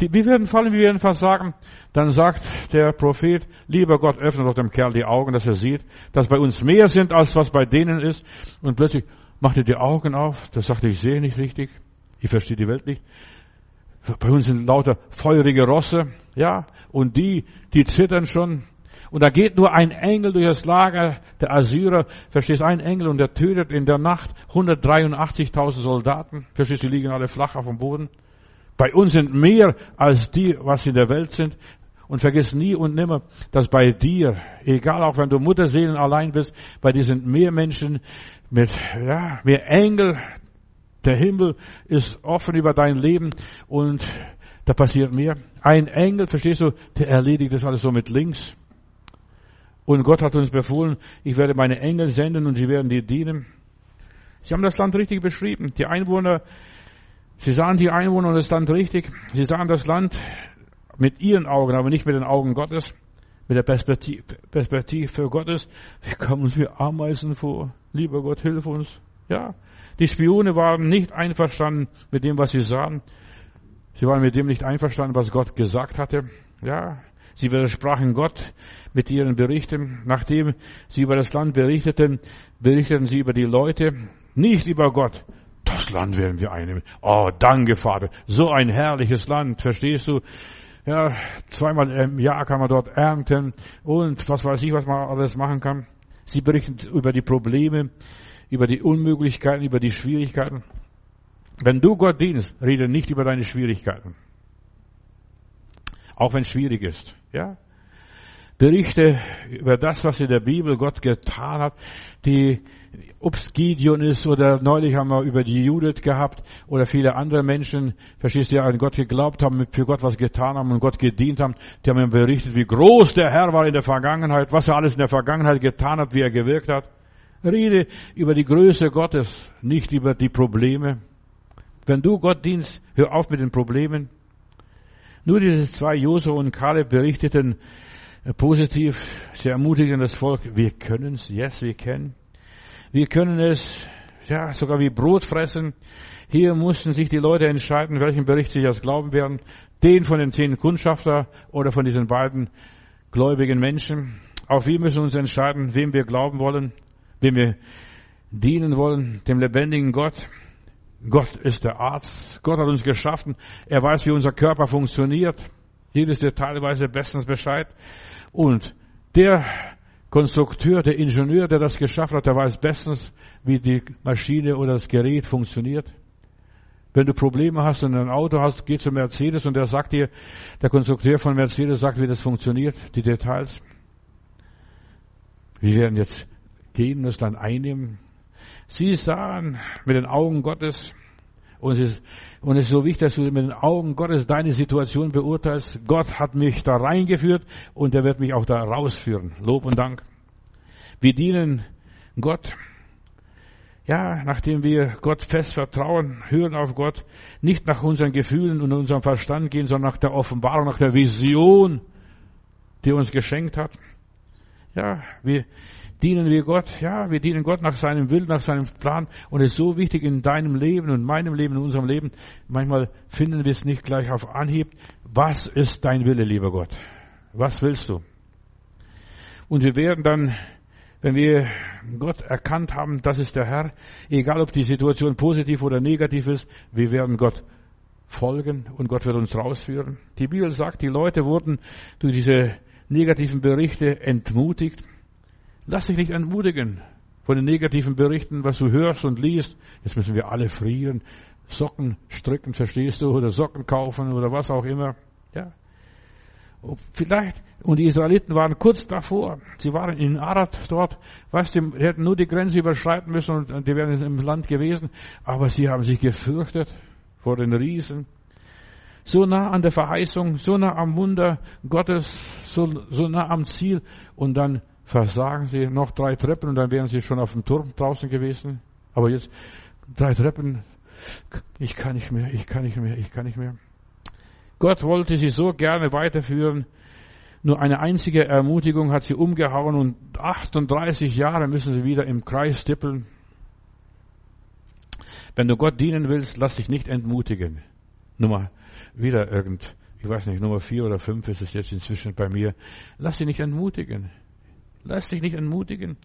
Die, wir werden fallen, wir werden versagen. Dann sagt der Prophet, lieber Gott, öffne doch dem Kerl die Augen, dass er sieht, dass bei uns mehr sind, als was bei denen ist. Und plötzlich macht er die Augen auf. Da sagt er, ich sehe nicht richtig. Ich verstehe die Welt nicht. Bei uns sind lauter feurige Rosse, ja, und die, die zittern schon. Und da geht nur ein Engel durch das Lager der Assyrer, verstehst, ein Engel und der tötet in der Nacht 183.000 Soldaten. Verstehst, die liegen alle flach auf dem Boden. Bei uns sind mehr als die, was in der Welt sind. Und vergiss nie und nimmer, dass bei dir, egal auch wenn du Mutterseelen allein bist, bei dir sind mehr Menschen mit, ja, mehr Engel. Der Himmel ist offen über dein Leben und da passiert mehr. Ein Engel, verstehst du, der erledigt das alles so mit links. Und Gott hat uns befohlen, ich werde meine Engel senden und sie werden dir dienen. Sie haben das Land richtig beschrieben. Die Einwohner Sie sahen die Einwohner und das Land richtig. Sie sahen das Land mit ihren Augen, aber nicht mit den Augen Gottes, mit der Perspektive, Perspektive für Gottes. Wir kommen uns wie Ameisen vor. Lieber Gott, hilf uns. Ja. Die Spione waren nicht einverstanden mit dem, was sie sahen. Sie waren mit dem nicht einverstanden, was Gott gesagt hatte. Ja. Sie widersprachen Gott mit ihren Berichten. Nachdem sie über das Land berichteten, berichteten sie über die Leute, nicht über Gott. Das Land werden wir einnehmen. Oh, danke, Vater. So ein herrliches Land, verstehst du? Ja, zweimal im Jahr kann man dort ernten und was weiß ich, was man alles machen kann. Sie berichten über die Probleme, über die Unmöglichkeiten, über die Schwierigkeiten. Wenn du Gott dienst, rede nicht über deine Schwierigkeiten. Auch wenn es schwierig ist, ja? Berichte über das, was in der Bibel Gott getan hat, die ob es Gideon ist oder neulich haben wir über die Judith gehabt oder viele andere Menschen, verstehst du, die an Gott geglaubt haben, für Gott was getan haben und Gott gedient haben, die haben ihm berichtet, wie groß der Herr war in der Vergangenheit, was er alles in der Vergangenheit getan hat, wie er gewirkt hat. Rede über die Größe Gottes, nicht über die Probleme. Wenn du Gott dienst, hör auf mit den Problemen. Nur diese zwei, Josua und Kaleb, berichteten positiv, sehr ermutigend das Volk, wir können's, yes, wir kennen. Wir können es ja sogar wie Brot fressen. Hier mussten sich die Leute entscheiden, welchen Bericht sie als glauben werden. Den von den zehn Kundschafter oder von diesen beiden gläubigen Menschen. Auch wir müssen uns entscheiden, wem wir glauben wollen, wem wir dienen wollen, dem lebendigen Gott. Gott ist der Arzt. Gott hat uns geschaffen. Er weiß, wie unser Körper funktioniert. Jedes Detail weiß er bestens Bescheid. Und der Konstrukteur, der Ingenieur, der das geschaffen hat, der weiß bestens, wie die Maschine oder das Gerät funktioniert. Wenn du Probleme hast und ein Auto hast, geh zu Mercedes und der sagt dir, der Konstrukteur von Mercedes sagt, wie das funktioniert, die Details. Wir werden jetzt gehen, das Land einnehmen. Sie sahen mit den Augen Gottes, und es, ist, und es ist so wichtig, dass du mit den Augen Gottes deine Situation beurteilst. Gott hat mich da reingeführt und er wird mich auch da rausführen. Lob und Dank. Wir dienen Gott. Ja, nachdem wir Gott fest vertrauen, hören auf Gott, nicht nach unseren Gefühlen und unserem Verstand gehen, sondern nach der Offenbarung, nach der Vision, die er uns geschenkt hat. Ja, wir, dienen wir Gott? Ja, wir dienen Gott nach seinem Willen, nach seinem Plan. Und es ist so wichtig in deinem Leben und meinem Leben, in unserem Leben. Manchmal finden wir es nicht gleich auf Anhieb. Was ist dein Wille, lieber Gott? Was willst du? Und wir werden dann, wenn wir Gott erkannt haben, das ist der Herr, egal ob die Situation positiv oder negativ ist, wir werden Gott folgen und Gott wird uns rausführen. Die Bibel sagt, die Leute wurden durch diese negativen Berichte entmutigt. Lass dich nicht entmutigen von den negativen Berichten, was du hörst und liest. Jetzt müssen wir alle frieren, Socken stricken, verstehst du, oder Socken kaufen oder was auch immer. Ja. Vielleicht, und die Israeliten waren kurz davor, sie waren in Arad dort, weißt du, die hätten nur die Grenze überschreiten müssen und die wären im Land gewesen, aber sie haben sich gefürchtet vor den Riesen. So nah an der Verheißung, so nah am Wunder Gottes, so, so nah am Ziel und dann versagen sie noch drei Treppen und dann wären sie schon auf dem Turm draußen gewesen. Aber jetzt drei Treppen, ich kann nicht mehr, ich kann nicht mehr, ich kann nicht mehr. Gott wollte sie so gerne weiterführen. Nur eine einzige Ermutigung hat sie umgehauen und 38 Jahre müssen sie wieder im Kreis tippeln. Wenn du Gott dienen willst, lass dich nicht entmutigen. Nummer, wieder irgend, ich weiß nicht, Nummer vier oder fünf ist es jetzt inzwischen bei mir. Lass dich nicht entmutigen. Lass dich nicht entmutigen.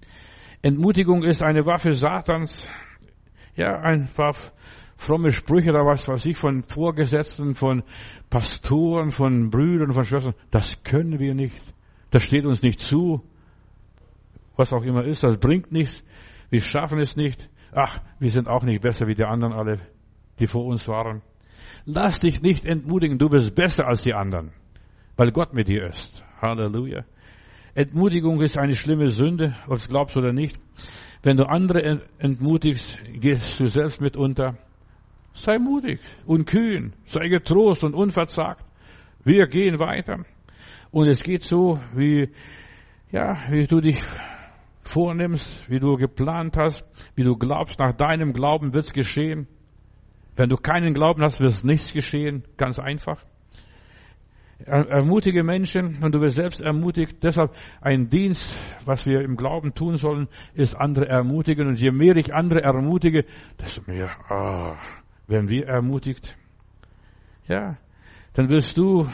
Entmutigung ist eine Waffe Satans. Ja, ein paar fromme Sprüche oder was weiß ich von Vorgesetzten, von Pastoren, von Brüdern, von Schwestern. Das können wir nicht. Das steht uns nicht zu. Was auch immer ist, das bringt nichts. Wir schaffen es nicht. Ach, wir sind auch nicht besser wie die anderen alle, die vor uns waren. Lass dich nicht entmutigen. Du bist besser als die anderen, weil Gott mit dir ist. Halleluja. Entmutigung ist eine schlimme Sünde, ob du glaubst oder nicht. Wenn du andere entmutigst, gehst du selbst mit unter. Sei mutig und kühn, sei getrost und unverzagt. Wir gehen weiter. Und es geht so, wie, ja, wie du dich vornimmst, wie du geplant hast, wie du glaubst, nach deinem Glauben wird's geschehen. Wenn du keinen Glauben hast, wird nichts geschehen. Ganz einfach. Ermutige Menschen und du wirst selbst ermutigt. Deshalb ein Dienst, was wir im Glauben tun sollen, ist andere ermutigen. Und je mehr ich andere ermutige, desto mehr ah, werden wir ermutigt. Ja, dann wirst du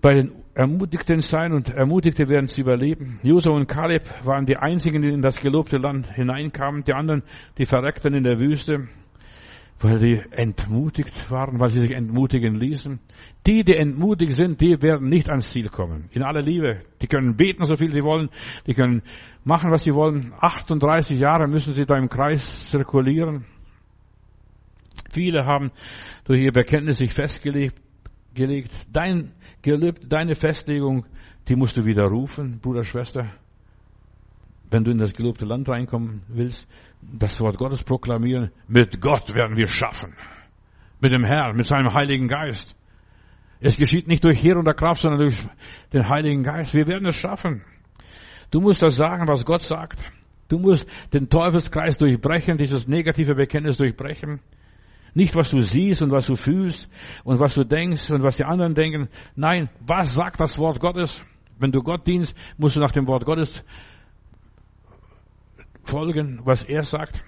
bei den Ermutigten sein und Ermutigte werden sie überleben. Josua und Kaleb waren die einzigen, die in das gelobte Land hineinkamen. Die anderen, die verreckten in der Wüste weil die entmutigt waren, weil sie sich entmutigen ließen. Die, die entmutigt sind, die werden nicht ans Ziel kommen. In aller Liebe. Die können beten, so viel sie wollen. Die können machen, was sie wollen. 38 Jahre müssen sie da im Kreis zirkulieren. Viele haben durch ihr Bekenntnis sich festgelegt. Gelegt. Dein Gelübde, deine Festlegung, die musst du widerrufen, Bruder, Schwester. Wenn du in das gelobte Land reinkommen willst, das Wort Gottes proklamieren. Mit Gott werden wir schaffen. Mit dem Herrn, mit seinem Heiligen Geist. Es geschieht nicht durch Heer oder Kraft, sondern durch den Heiligen Geist. Wir werden es schaffen. Du musst das sagen, was Gott sagt. Du musst den Teufelskreis durchbrechen, dieses negative Bekenntnis durchbrechen. Nicht, was du siehst und was du fühlst und was du denkst und was die anderen denken. Nein, was sagt das Wort Gottes? Wenn du Gott dienst, musst du nach dem Wort Gottes folgen, was er sagt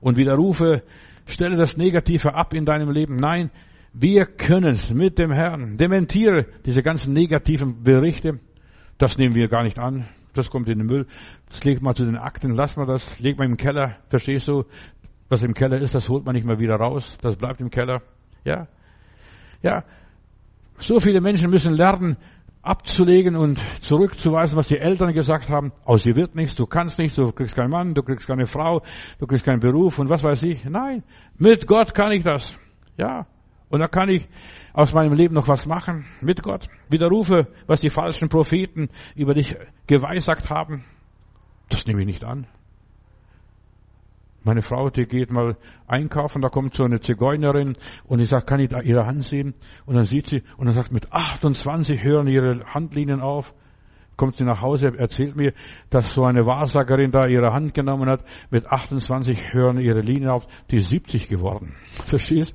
und widerrufe, stelle das Negative ab in deinem Leben. Nein, wir können es mit dem Herrn. Dementiere diese ganzen negativen Berichte. Das nehmen wir gar nicht an. Das kommt in den Müll. Das legt mal zu den Akten. Lass mal das. Leg mal im Keller. Verstehst du? Was im Keller ist, das holt man nicht mehr wieder raus. Das bleibt im Keller. Ja. Ja. So viele Menschen müssen lernen, abzulegen und zurückzuweisen, was die Eltern gesagt haben. Aus dir wird nichts, du kannst nichts, du kriegst keinen Mann, du kriegst keine Frau, du kriegst keinen Beruf und was weiß ich. Nein, mit Gott kann ich das. Ja. Und da kann ich aus meinem Leben noch was machen. Mit Gott. Widerrufe, was die falschen Propheten über dich geweissagt haben. Das nehme ich nicht an. Meine Frau, die geht mal einkaufen, da kommt so eine Zigeunerin und ich sage, kann ich da ihre Hand sehen? Und dann sieht sie und dann sagt, mit 28 hören ihre Handlinien auf. Kommt sie nach Hause, erzählt mir, dass so eine Wahrsagerin da ihre Hand genommen hat. Mit 28 hören ihre Linien auf, die ist 70 geworden. Verstehst?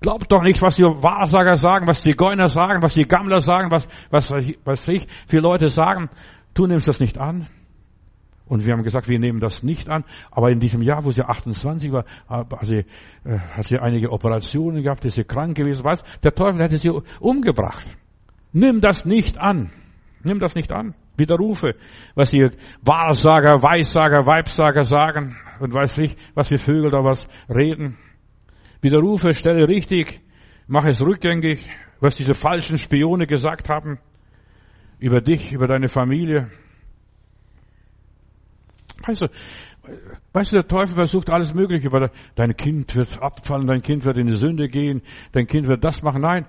Glaubt doch nicht, was die Wahrsager sagen, was die Geuner sagen, was die Gammler sagen, was, was, was ich für Leute sagen. Du nimmst das nicht an. Und wir haben gesagt, wir nehmen das nicht an. Aber in diesem Jahr, wo sie 28 war, hat sie, äh, hat sie einige Operationen gehabt, ist sie krank gewesen. Was? Der Teufel hätte sie umgebracht. Nimm das nicht an. Nimm das nicht an. Widerrufe, was die Wahrsager, Weissager, Weibsager sagen und weiß nicht, was für Vögel da was reden. Widerrufe, stelle richtig, mach es rückgängig, was diese falschen Spione gesagt haben über dich, über deine Familie. Weißt du, weißt du, der Teufel versucht alles Mögliche, weil dein Kind wird abfallen, dein Kind wird in die Sünde gehen, dein Kind wird das machen. Nein,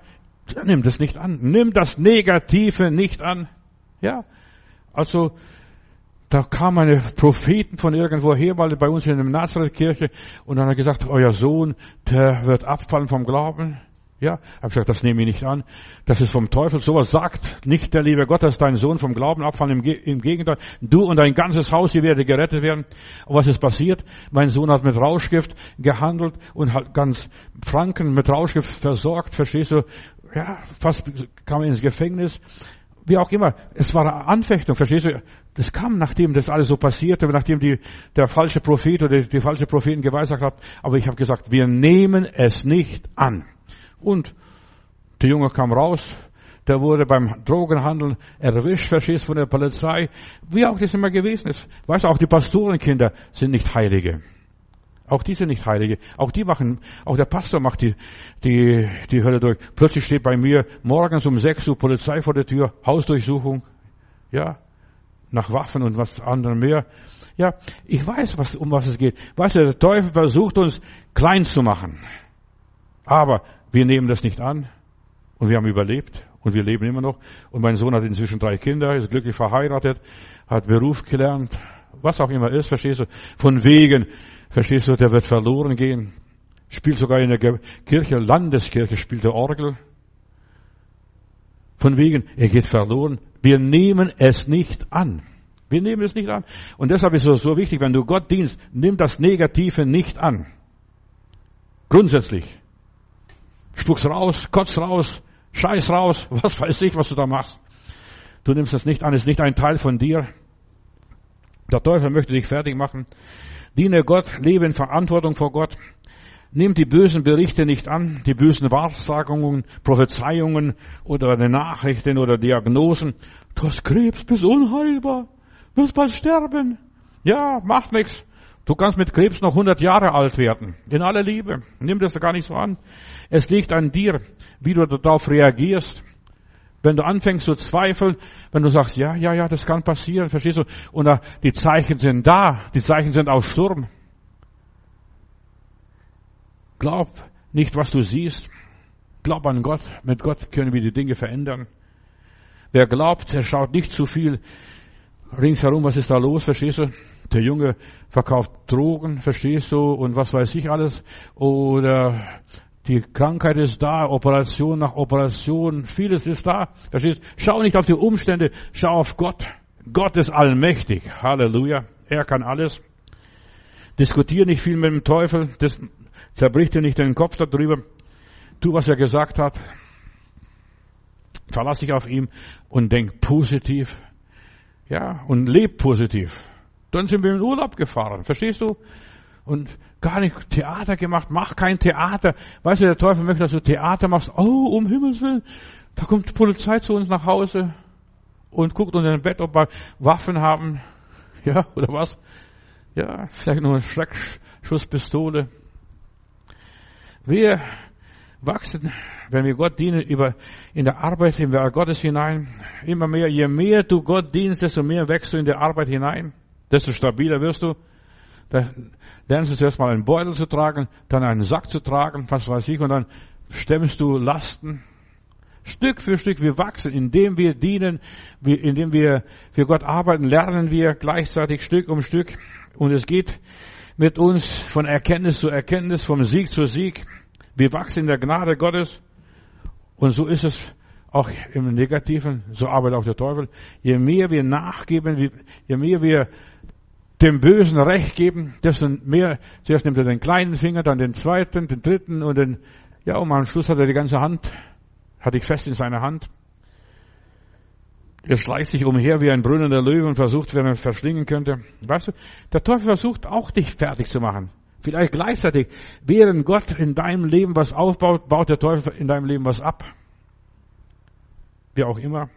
Nimm das nicht an. Nimm das Negative nicht an. Ja. Also, da kamen eine Propheten von irgendwoher, mal bei uns in der Nazareth-Kirche, und dann hat er gesagt, euer Sohn, der wird abfallen vom Glauben. Ja, habe gesagt, das nehme ich nicht an. Das ist vom Teufel. Sowas sagt nicht der liebe Gott, dass dein Sohn vom Glauben abfallen. Im, Gegenteil, du und dein ganzes Haus, ihr werdet gerettet werden. Und was ist passiert? Mein Sohn hat mit Rauschgift gehandelt und hat ganz Franken mit Rauschgift versorgt. Verstehst du? Ja, fast kam er ins Gefängnis. Wie auch immer. Es war eine Anfechtung. Verstehst du? Das kam, nachdem das alles so passierte, nachdem die, der falsche Prophet oder die, die falsche Propheten geweissagt hat. Aber ich habe gesagt, wir nehmen es nicht an. Und der Junge kam raus, der wurde beim Drogenhandel erwischt, verschießt von der Polizei, wie auch das immer gewesen ist. Weißt du, auch die Pastorenkinder sind nicht Heilige. Auch die sind nicht Heilige. Auch die machen, auch der Pastor macht die, die, die Hölle durch. Plötzlich steht bei mir morgens um 6 Uhr Polizei vor der Tür, Hausdurchsuchung. Ja, nach Waffen und was anderem mehr. Ja, ich weiß, was, um was es geht. Weißt du, der Teufel versucht uns klein zu machen. Aber wir nehmen das nicht an und wir haben überlebt und wir leben immer noch. Und mein Sohn hat inzwischen drei Kinder, ist glücklich verheiratet, hat Beruf gelernt, was auch immer ist, verstehst du? Von wegen, verstehst du, der wird verloren gehen. Spielt sogar in der Kirche, Landeskirche, spielt der Orgel. Von wegen, er geht verloren. Wir nehmen es nicht an. Wir nehmen es nicht an. Und deshalb ist es so wichtig, wenn du Gott dienst, nimm das Negative nicht an. Grundsätzlich. Spuck's raus, kotz raus, scheiß raus, was weiß ich, was du da machst. Du nimmst es nicht an, ist nicht ein Teil von dir. Der Teufel möchte dich fertig machen. Diene Gott, lebe in Verantwortung vor Gott. Nimm die bösen Berichte nicht an, die bösen Wahrsagungen, Prophezeiungen oder Nachrichten oder Diagnosen. Du hast Krebs, bist unheilbar, wirst bald sterben. Ja, macht nichts. Du kannst mit Krebs noch 100 Jahre alt werden. In aller Liebe. Nimm das gar nicht so an. Es liegt an dir, wie du darauf reagierst. Wenn du anfängst zu zweifeln, wenn du sagst, ja, ja, ja, das kann passieren, verstehst du? Und die Zeichen sind da, die Zeichen sind auf Sturm. Glaub nicht, was du siehst. Glaub an Gott. Mit Gott können wir die Dinge verändern. Wer glaubt, der schaut nicht zu viel ringsherum, was ist da los, verstehst du? Der Junge verkauft Drogen, verstehst du, und was weiß ich alles. Oder die Krankheit ist da, Operation nach Operation, vieles ist da. Verstehst? Schau nicht auf die Umstände, schau auf Gott. Gott ist allmächtig. Halleluja. Er kann alles. Diskutier nicht viel mit dem Teufel. Das zerbricht dir nicht den Kopf darüber. Tu, was er gesagt hat. Verlass dich auf ihn und denk positiv. Ja, und leb positiv. Dann sind wir in Urlaub gefahren. Verstehst du? Und gar nicht Theater gemacht. Mach kein Theater. Weißt du, der Teufel möchte, dass du Theater machst. Oh, um Himmels Willen. Da kommt die Polizei zu uns nach Hause und guckt unter dem Bett, ob wir Waffen haben. Ja, oder was? Ja, vielleicht noch eine Schreckschusspistole. Wir wachsen, wenn wir Gott dienen, über, in der Arbeit, in der Gottes hinein. Immer mehr, je mehr du Gott dienst, desto mehr wächst du in der Arbeit hinein. Desto stabiler wirst du. Da lernst du zuerst mal einen Beutel zu tragen, dann einen Sack zu tragen, was weiß ich, und dann stemmst du Lasten. Stück für Stück, wir wachsen, indem wir dienen, indem wir für Gott arbeiten, lernen wir gleichzeitig Stück um Stück. Und es geht mit uns von Erkenntnis zu Erkenntnis, vom Sieg zu Sieg. Wir wachsen in der Gnade Gottes. Und so ist es auch im Negativen, so arbeitet auch der Teufel. Je mehr wir nachgeben, je mehr wir dem Bösen Recht geben, desto mehr, zuerst nimmt er den kleinen Finger, dann den zweiten, den dritten und den, ja, und am Schluss hat er die ganze Hand, hatte ich fest in seiner Hand. Er schleicht sich umher wie ein brüllender Löwe und versucht, wer er verschlingen könnte. Weißt du, der Teufel versucht auch, dich fertig zu machen. Vielleicht gleichzeitig, während Gott in deinem Leben was aufbaut, baut der Teufel in deinem Leben was ab. Wie auch immer.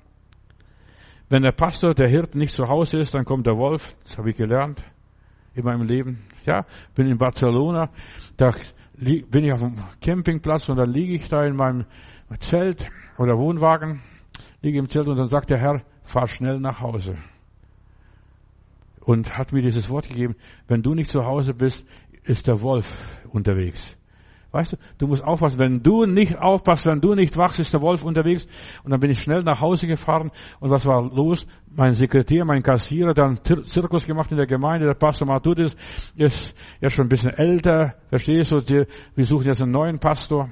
Wenn der Pastor, der Hirt nicht zu Hause ist, dann kommt der Wolf. Das habe ich gelernt in meinem Leben. Ja, bin in Barcelona, da bin ich auf dem Campingplatz und dann liege ich da in meinem Zelt oder Wohnwagen, liege im Zelt und dann sagt der Herr, fahr schnell nach Hause. Und hat mir dieses Wort gegeben, wenn du nicht zu Hause bist, ist der Wolf unterwegs. Weißt du, du musst aufpassen. Wenn du nicht aufpasst, wenn du nicht wachst, ist der Wolf unterwegs. Und dann bin ich schnell nach Hause gefahren. Und was war los? Mein Sekretär, mein Kassierer, einen Zirkus gemacht in der Gemeinde. Der Pastor Matudis ist ja schon ein bisschen älter. Verstehst du? Wir suchen jetzt einen neuen Pastor.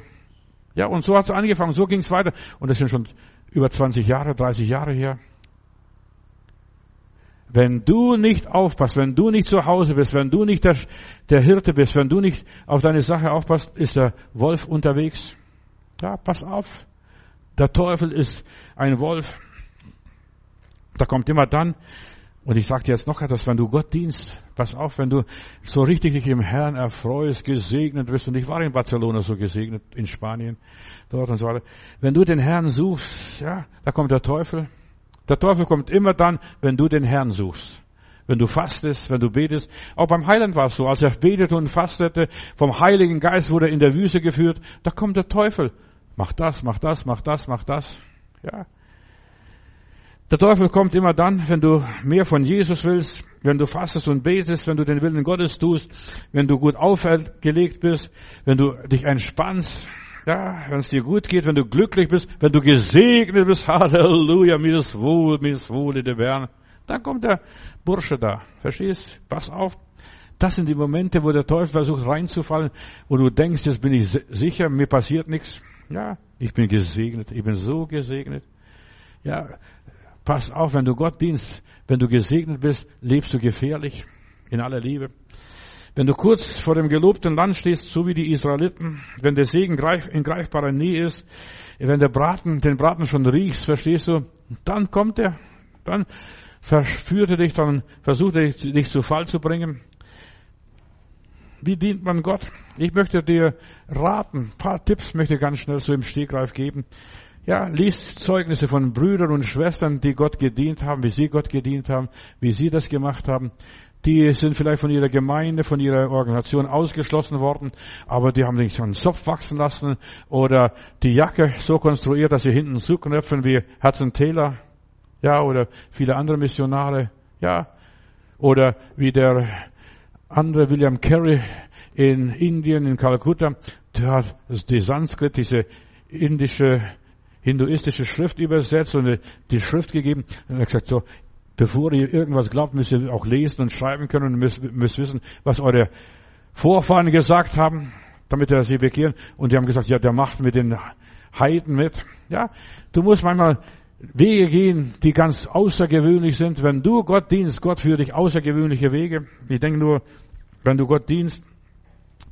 Ja, und so hat es angefangen. So ging es weiter. Und das sind schon über 20 Jahre, 30 Jahre her. Wenn du nicht aufpasst, wenn du nicht zu Hause bist, wenn du nicht der, der Hirte bist, wenn du nicht auf deine Sache aufpasst, ist der Wolf unterwegs. Ja, pass auf. Der Teufel ist ein Wolf. Da kommt immer dann, und ich sage dir jetzt noch etwas, wenn du Gott dienst, pass auf, wenn du so richtig dich im Herrn erfreust, gesegnet bist, und ich war in Barcelona so gesegnet, in Spanien, dort und so weiter. Wenn du den Herrn suchst, ja, da kommt der Teufel, der Teufel kommt immer dann, wenn du den Herrn suchst. Wenn du fastest, wenn du betest. Auch beim Heiland war es so, als er betete und fastete, vom Heiligen Geist wurde er in der Wüste geführt, da kommt der Teufel. Mach das, mach das, mach das, mach das. Ja. Der Teufel kommt immer dann, wenn du mehr von Jesus willst, wenn du fastest und betest, wenn du den Willen Gottes tust, wenn du gut aufgelegt bist, wenn du dich entspannst, ja, wenn es dir gut geht, wenn du glücklich bist, wenn du gesegnet bist, Halleluja, mir ist wohl, mir ist wohl in der Bern. Dann kommt der Bursche da. Verstehst? Pass auf. Das sind die Momente, wo der Teufel versucht reinzufallen, wo du denkst, jetzt bin ich sicher, mir passiert nichts. Ja, ich bin gesegnet, ich bin so gesegnet. Ja, pass auf, wenn du Gott dienst, wenn du gesegnet bist, lebst du gefährlich in aller Liebe. Wenn du kurz vor dem gelobten Land stehst, so wie die Israeliten, wenn der Segen in greifbarer Nähe ist, wenn der Braten, den Braten schon riechst, verstehst du, dann kommt er, dann verführt er dich, dann versucht er dich, zu Fall zu bringen. Wie dient man Gott? Ich möchte dir raten, ein paar Tipps möchte ich ganz schnell so im Stegreif geben. Ja, liest Zeugnisse von Brüdern und Schwestern, die Gott gedient haben, wie sie Gott gedient haben, wie sie das gemacht haben die sind vielleicht von ihrer Gemeinde, von ihrer Organisation ausgeschlossen worden, aber die haben sich einen Zopf wachsen lassen oder die Jacke so konstruiert, dass sie hinten zuknöpfen wie Hudson Taylor, ja, oder viele andere Missionare, ja, oder wie der andere William Carey in Indien, in Kalkutta, der hat die Sanskrit, diese indische hinduistische Schrift übersetzt und die Schrift gegeben und er hat gesagt, so, Bevor ihr irgendwas glaubt, müsst ihr auch lesen und schreiben können und müsst, müsst wissen, was eure Vorfahren gesagt haben, damit er sie bekehren. Und die haben gesagt, ja, der macht mit den Heiden mit. Ja, du musst manchmal Wege gehen, die ganz außergewöhnlich sind. Wenn du Gott dienst, Gott führt dich außergewöhnliche Wege. Ich denke nur, wenn du Gott dienst,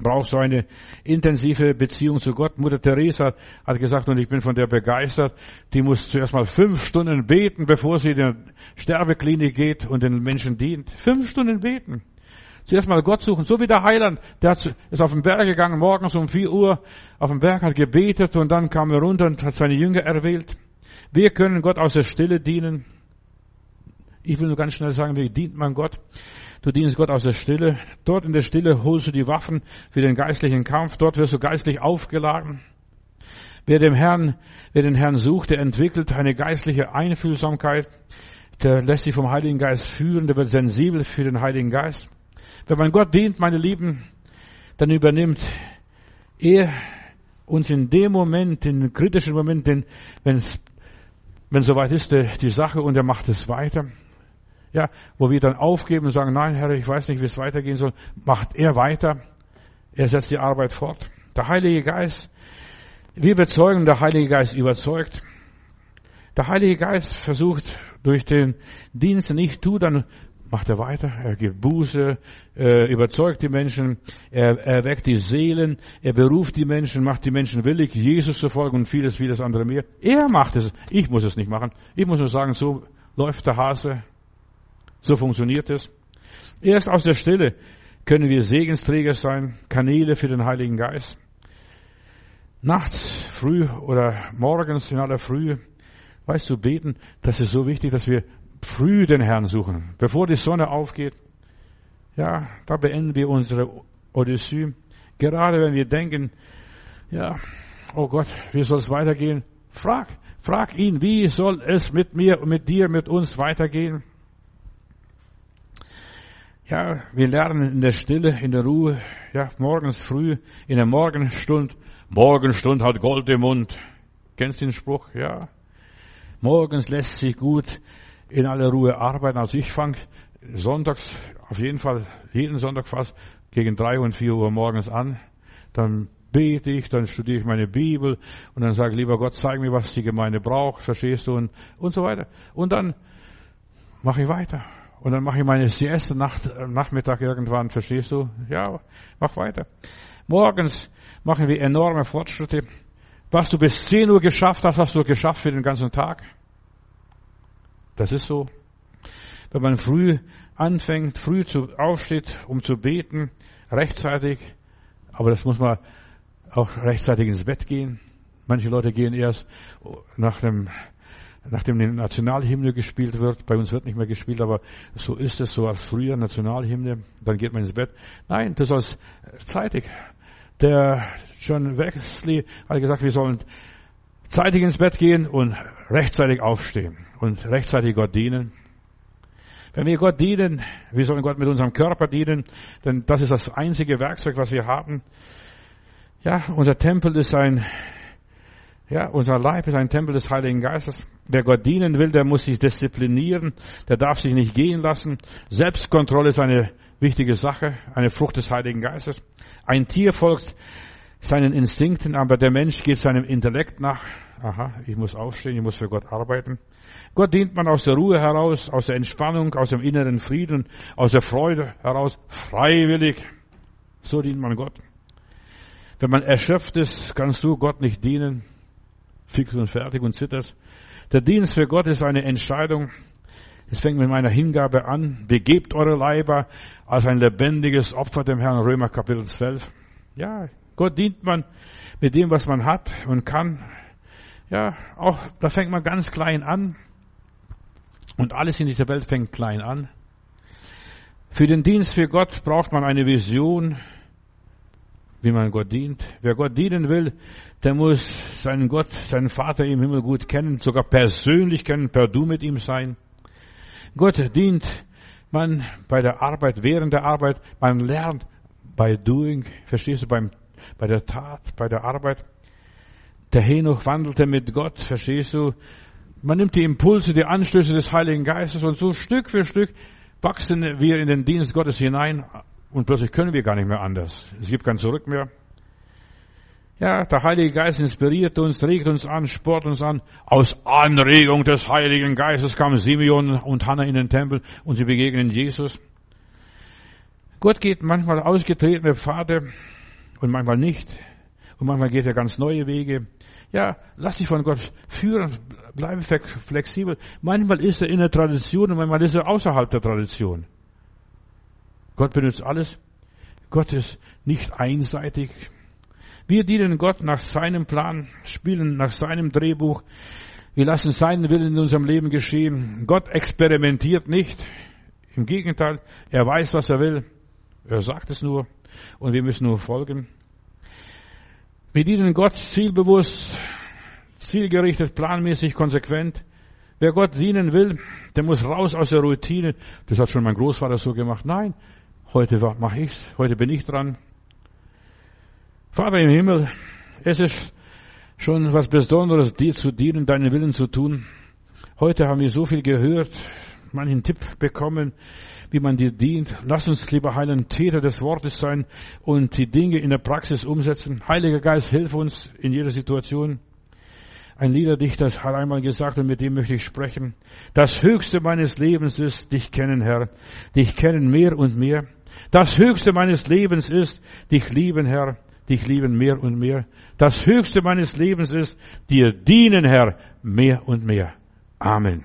brauchst du eine intensive Beziehung zu Gott. Mutter Teresa hat gesagt, und ich bin von der begeistert, die muss zuerst mal fünf Stunden beten, bevor sie in die Sterbeklinik geht und den Menschen dient. Fünf Stunden beten. Zuerst mal Gott suchen, so wie der Heiland, der ist auf den Berg gegangen, morgens um vier Uhr auf den Berg, hat gebetet und dann kam er runter und hat seine Jünger erwählt. Wir können Gott aus der Stille dienen. Ich will nur ganz schnell sagen, wie dient man Gott? Du dienst Gott aus der Stille. Dort in der Stille holst du die Waffen für den geistlichen Kampf. Dort wirst du geistlich aufgeladen. Wer dem Herrn, wer den Herrn sucht, der entwickelt eine geistliche Einfühlsamkeit. Der lässt sich vom Heiligen Geist führen. Der wird sensibel für den Heiligen Geist. Wenn man Gott dient, meine Lieben, dann übernimmt er uns in dem Moment, in dem kritischen Moment, wenn es wenn soweit ist, die Sache und er macht es weiter. Ja, wo wir dann aufgeben und sagen, nein, Herr, ich weiß nicht, wie es weitergehen soll, macht er weiter. Er setzt die Arbeit fort. Der Heilige Geist, wir bezeugen, der Heilige Geist überzeugt. Der Heilige Geist versucht durch den Dienst nicht tu, dann macht er weiter. Er gibt Buße, äh, überzeugt die Menschen, er erweckt die Seelen, er beruft die Menschen, macht die Menschen willig, Jesus zu folgen und vieles, vieles andere mehr. Er macht es. Ich muss es nicht machen. Ich muss nur sagen, so läuft der Hase, so funktioniert es. Erst aus der Stille können wir Segensträger sein, Kanäle für den Heiligen Geist. Nachts, früh oder morgens in aller Frühe, weißt du, beten, das ist so wichtig, dass wir früh den Herrn suchen, bevor die Sonne aufgeht. Ja, da beenden wir unsere Odyssee. Gerade wenn wir denken, ja, oh Gott, wie soll es weitergehen? Frag, frag ihn, wie soll es mit mir, mit dir, mit uns weitergehen? Ja, wir lernen in der Stille, in der Ruhe, ja, morgens früh, in der Morgenstund. Morgenstund hat Gold im Mund. Kennst du den Spruch? Ja. Morgens lässt sich gut in aller Ruhe arbeiten. Also ich fange sonntags, auf jeden Fall, jeden Sonntag fast gegen drei und vier Uhr morgens an. Dann bete ich, dann studiere ich meine Bibel und dann sage ich, lieber Gott, zeig mir, was die Gemeinde braucht, verstehst du, und, und so weiter. Und dann mache ich weiter. Und dann mache ich meine Sieste Nacht, äh, Nachmittag irgendwann, verstehst du? Ja, mach weiter. Morgens machen wir enorme Fortschritte. Was du bis 10 Uhr geschafft hast, hast du geschafft für den ganzen Tag. Das ist so. Wenn man früh anfängt, früh zu, aufsteht, um zu beten, rechtzeitig, aber das muss man auch rechtzeitig ins Bett gehen. Manche Leute gehen erst nach dem nachdem die Nationalhymne gespielt wird. Bei uns wird nicht mehr gespielt, aber so ist es, so als früher Nationalhymne. Dann geht man ins Bett. Nein, du sollst zeitig. Der John Wesley hat gesagt, wir sollen zeitig ins Bett gehen und rechtzeitig aufstehen und rechtzeitig Gott dienen. Wenn wir Gott dienen, wir sollen Gott mit unserem Körper dienen, denn das ist das einzige Werkzeug, was wir haben. Ja, unser Tempel ist ein, ja, unser Leib ist ein Tempel des Heiligen Geistes. Wer Gott dienen will, der muss sich disziplinieren, der darf sich nicht gehen lassen. Selbstkontrolle ist eine wichtige Sache, eine Frucht des Heiligen Geistes. Ein Tier folgt seinen Instinkten, aber der Mensch geht seinem Intellekt nach. Aha, ich muss aufstehen, ich muss für Gott arbeiten. Gott dient man aus der Ruhe heraus, aus der Entspannung, aus dem inneren Frieden, aus der Freude heraus, freiwillig. So dient man Gott. Wenn man erschöpft ist, kannst du Gott nicht dienen. Fix und fertig und zitterst. Der Dienst für Gott ist eine Entscheidung. Es fängt mit meiner Hingabe an. Begebt eure Leiber als ein lebendiges Opfer dem Herrn. Römer Kapitel 12. Ja, Gott dient man mit dem, was man hat und kann. Ja, auch, da fängt man ganz klein an. Und alles in dieser Welt fängt klein an. Für den Dienst für Gott braucht man eine Vision, wie man Gott dient. Wer Gott dienen will, der muss seinen Gott, seinen Vater im Himmel gut kennen, sogar persönlich kennen, per Du mit ihm sein. Gott dient man bei der Arbeit, während der Arbeit, man lernt bei Doing, verstehst du, beim, bei der Tat, bei der Arbeit. Der Henoch wandelte mit Gott, verstehst du? Man nimmt die Impulse, die Anstöße des Heiligen Geistes und so Stück für Stück wachsen wir in den Dienst Gottes hinein und plötzlich können wir gar nicht mehr anders. Es gibt kein Zurück mehr. Ja, der Heilige Geist inspiriert uns, regt uns an, sport uns an. Aus Anregung des Heiligen Geistes kamen Simeon und Hannah in den Tempel und sie begegnen Jesus. Gott geht manchmal ausgetretene Pfade und manchmal nicht. Und manchmal geht er ganz neue Wege. Ja, lass dich von Gott führen, bleibe flexibel. Manchmal ist er in der Tradition und manchmal ist er außerhalb der Tradition. Gott benutzt alles. Gott ist nicht einseitig. Wir dienen Gott nach seinem Plan, spielen nach seinem Drehbuch. Wir lassen seinen Willen in unserem Leben geschehen. Gott experimentiert nicht. Im Gegenteil, er weiß, was er will. Er sagt es nur und wir müssen nur folgen. Wir dienen Gott zielbewusst, zielgerichtet, planmäßig, konsequent. Wer Gott dienen will, der muss raus aus der Routine. Das hat schon mein Großvater so gemacht. Nein, Heute mache ich's, heute bin ich dran. Vater im Himmel, es ist schon was Besonderes, dir zu dienen, deinen Willen zu tun. Heute haben wir so viel gehört, manchen Tipp bekommen, wie man dir dient. Lass uns, lieber Heiland, Täter des Wortes sein und die Dinge in der Praxis umsetzen. Heiliger Geist, hilf uns in jeder Situation. Ein Liederdichter hat einmal gesagt, und mit dem möchte ich sprechen, das Höchste meines Lebens ist, dich kennen, Herr, dich kennen mehr und mehr. Das Höchste meines Lebens ist, dich lieben, Herr, dich lieben mehr und mehr. Das Höchste meines Lebens ist, dir dienen, Herr, mehr und mehr. Amen.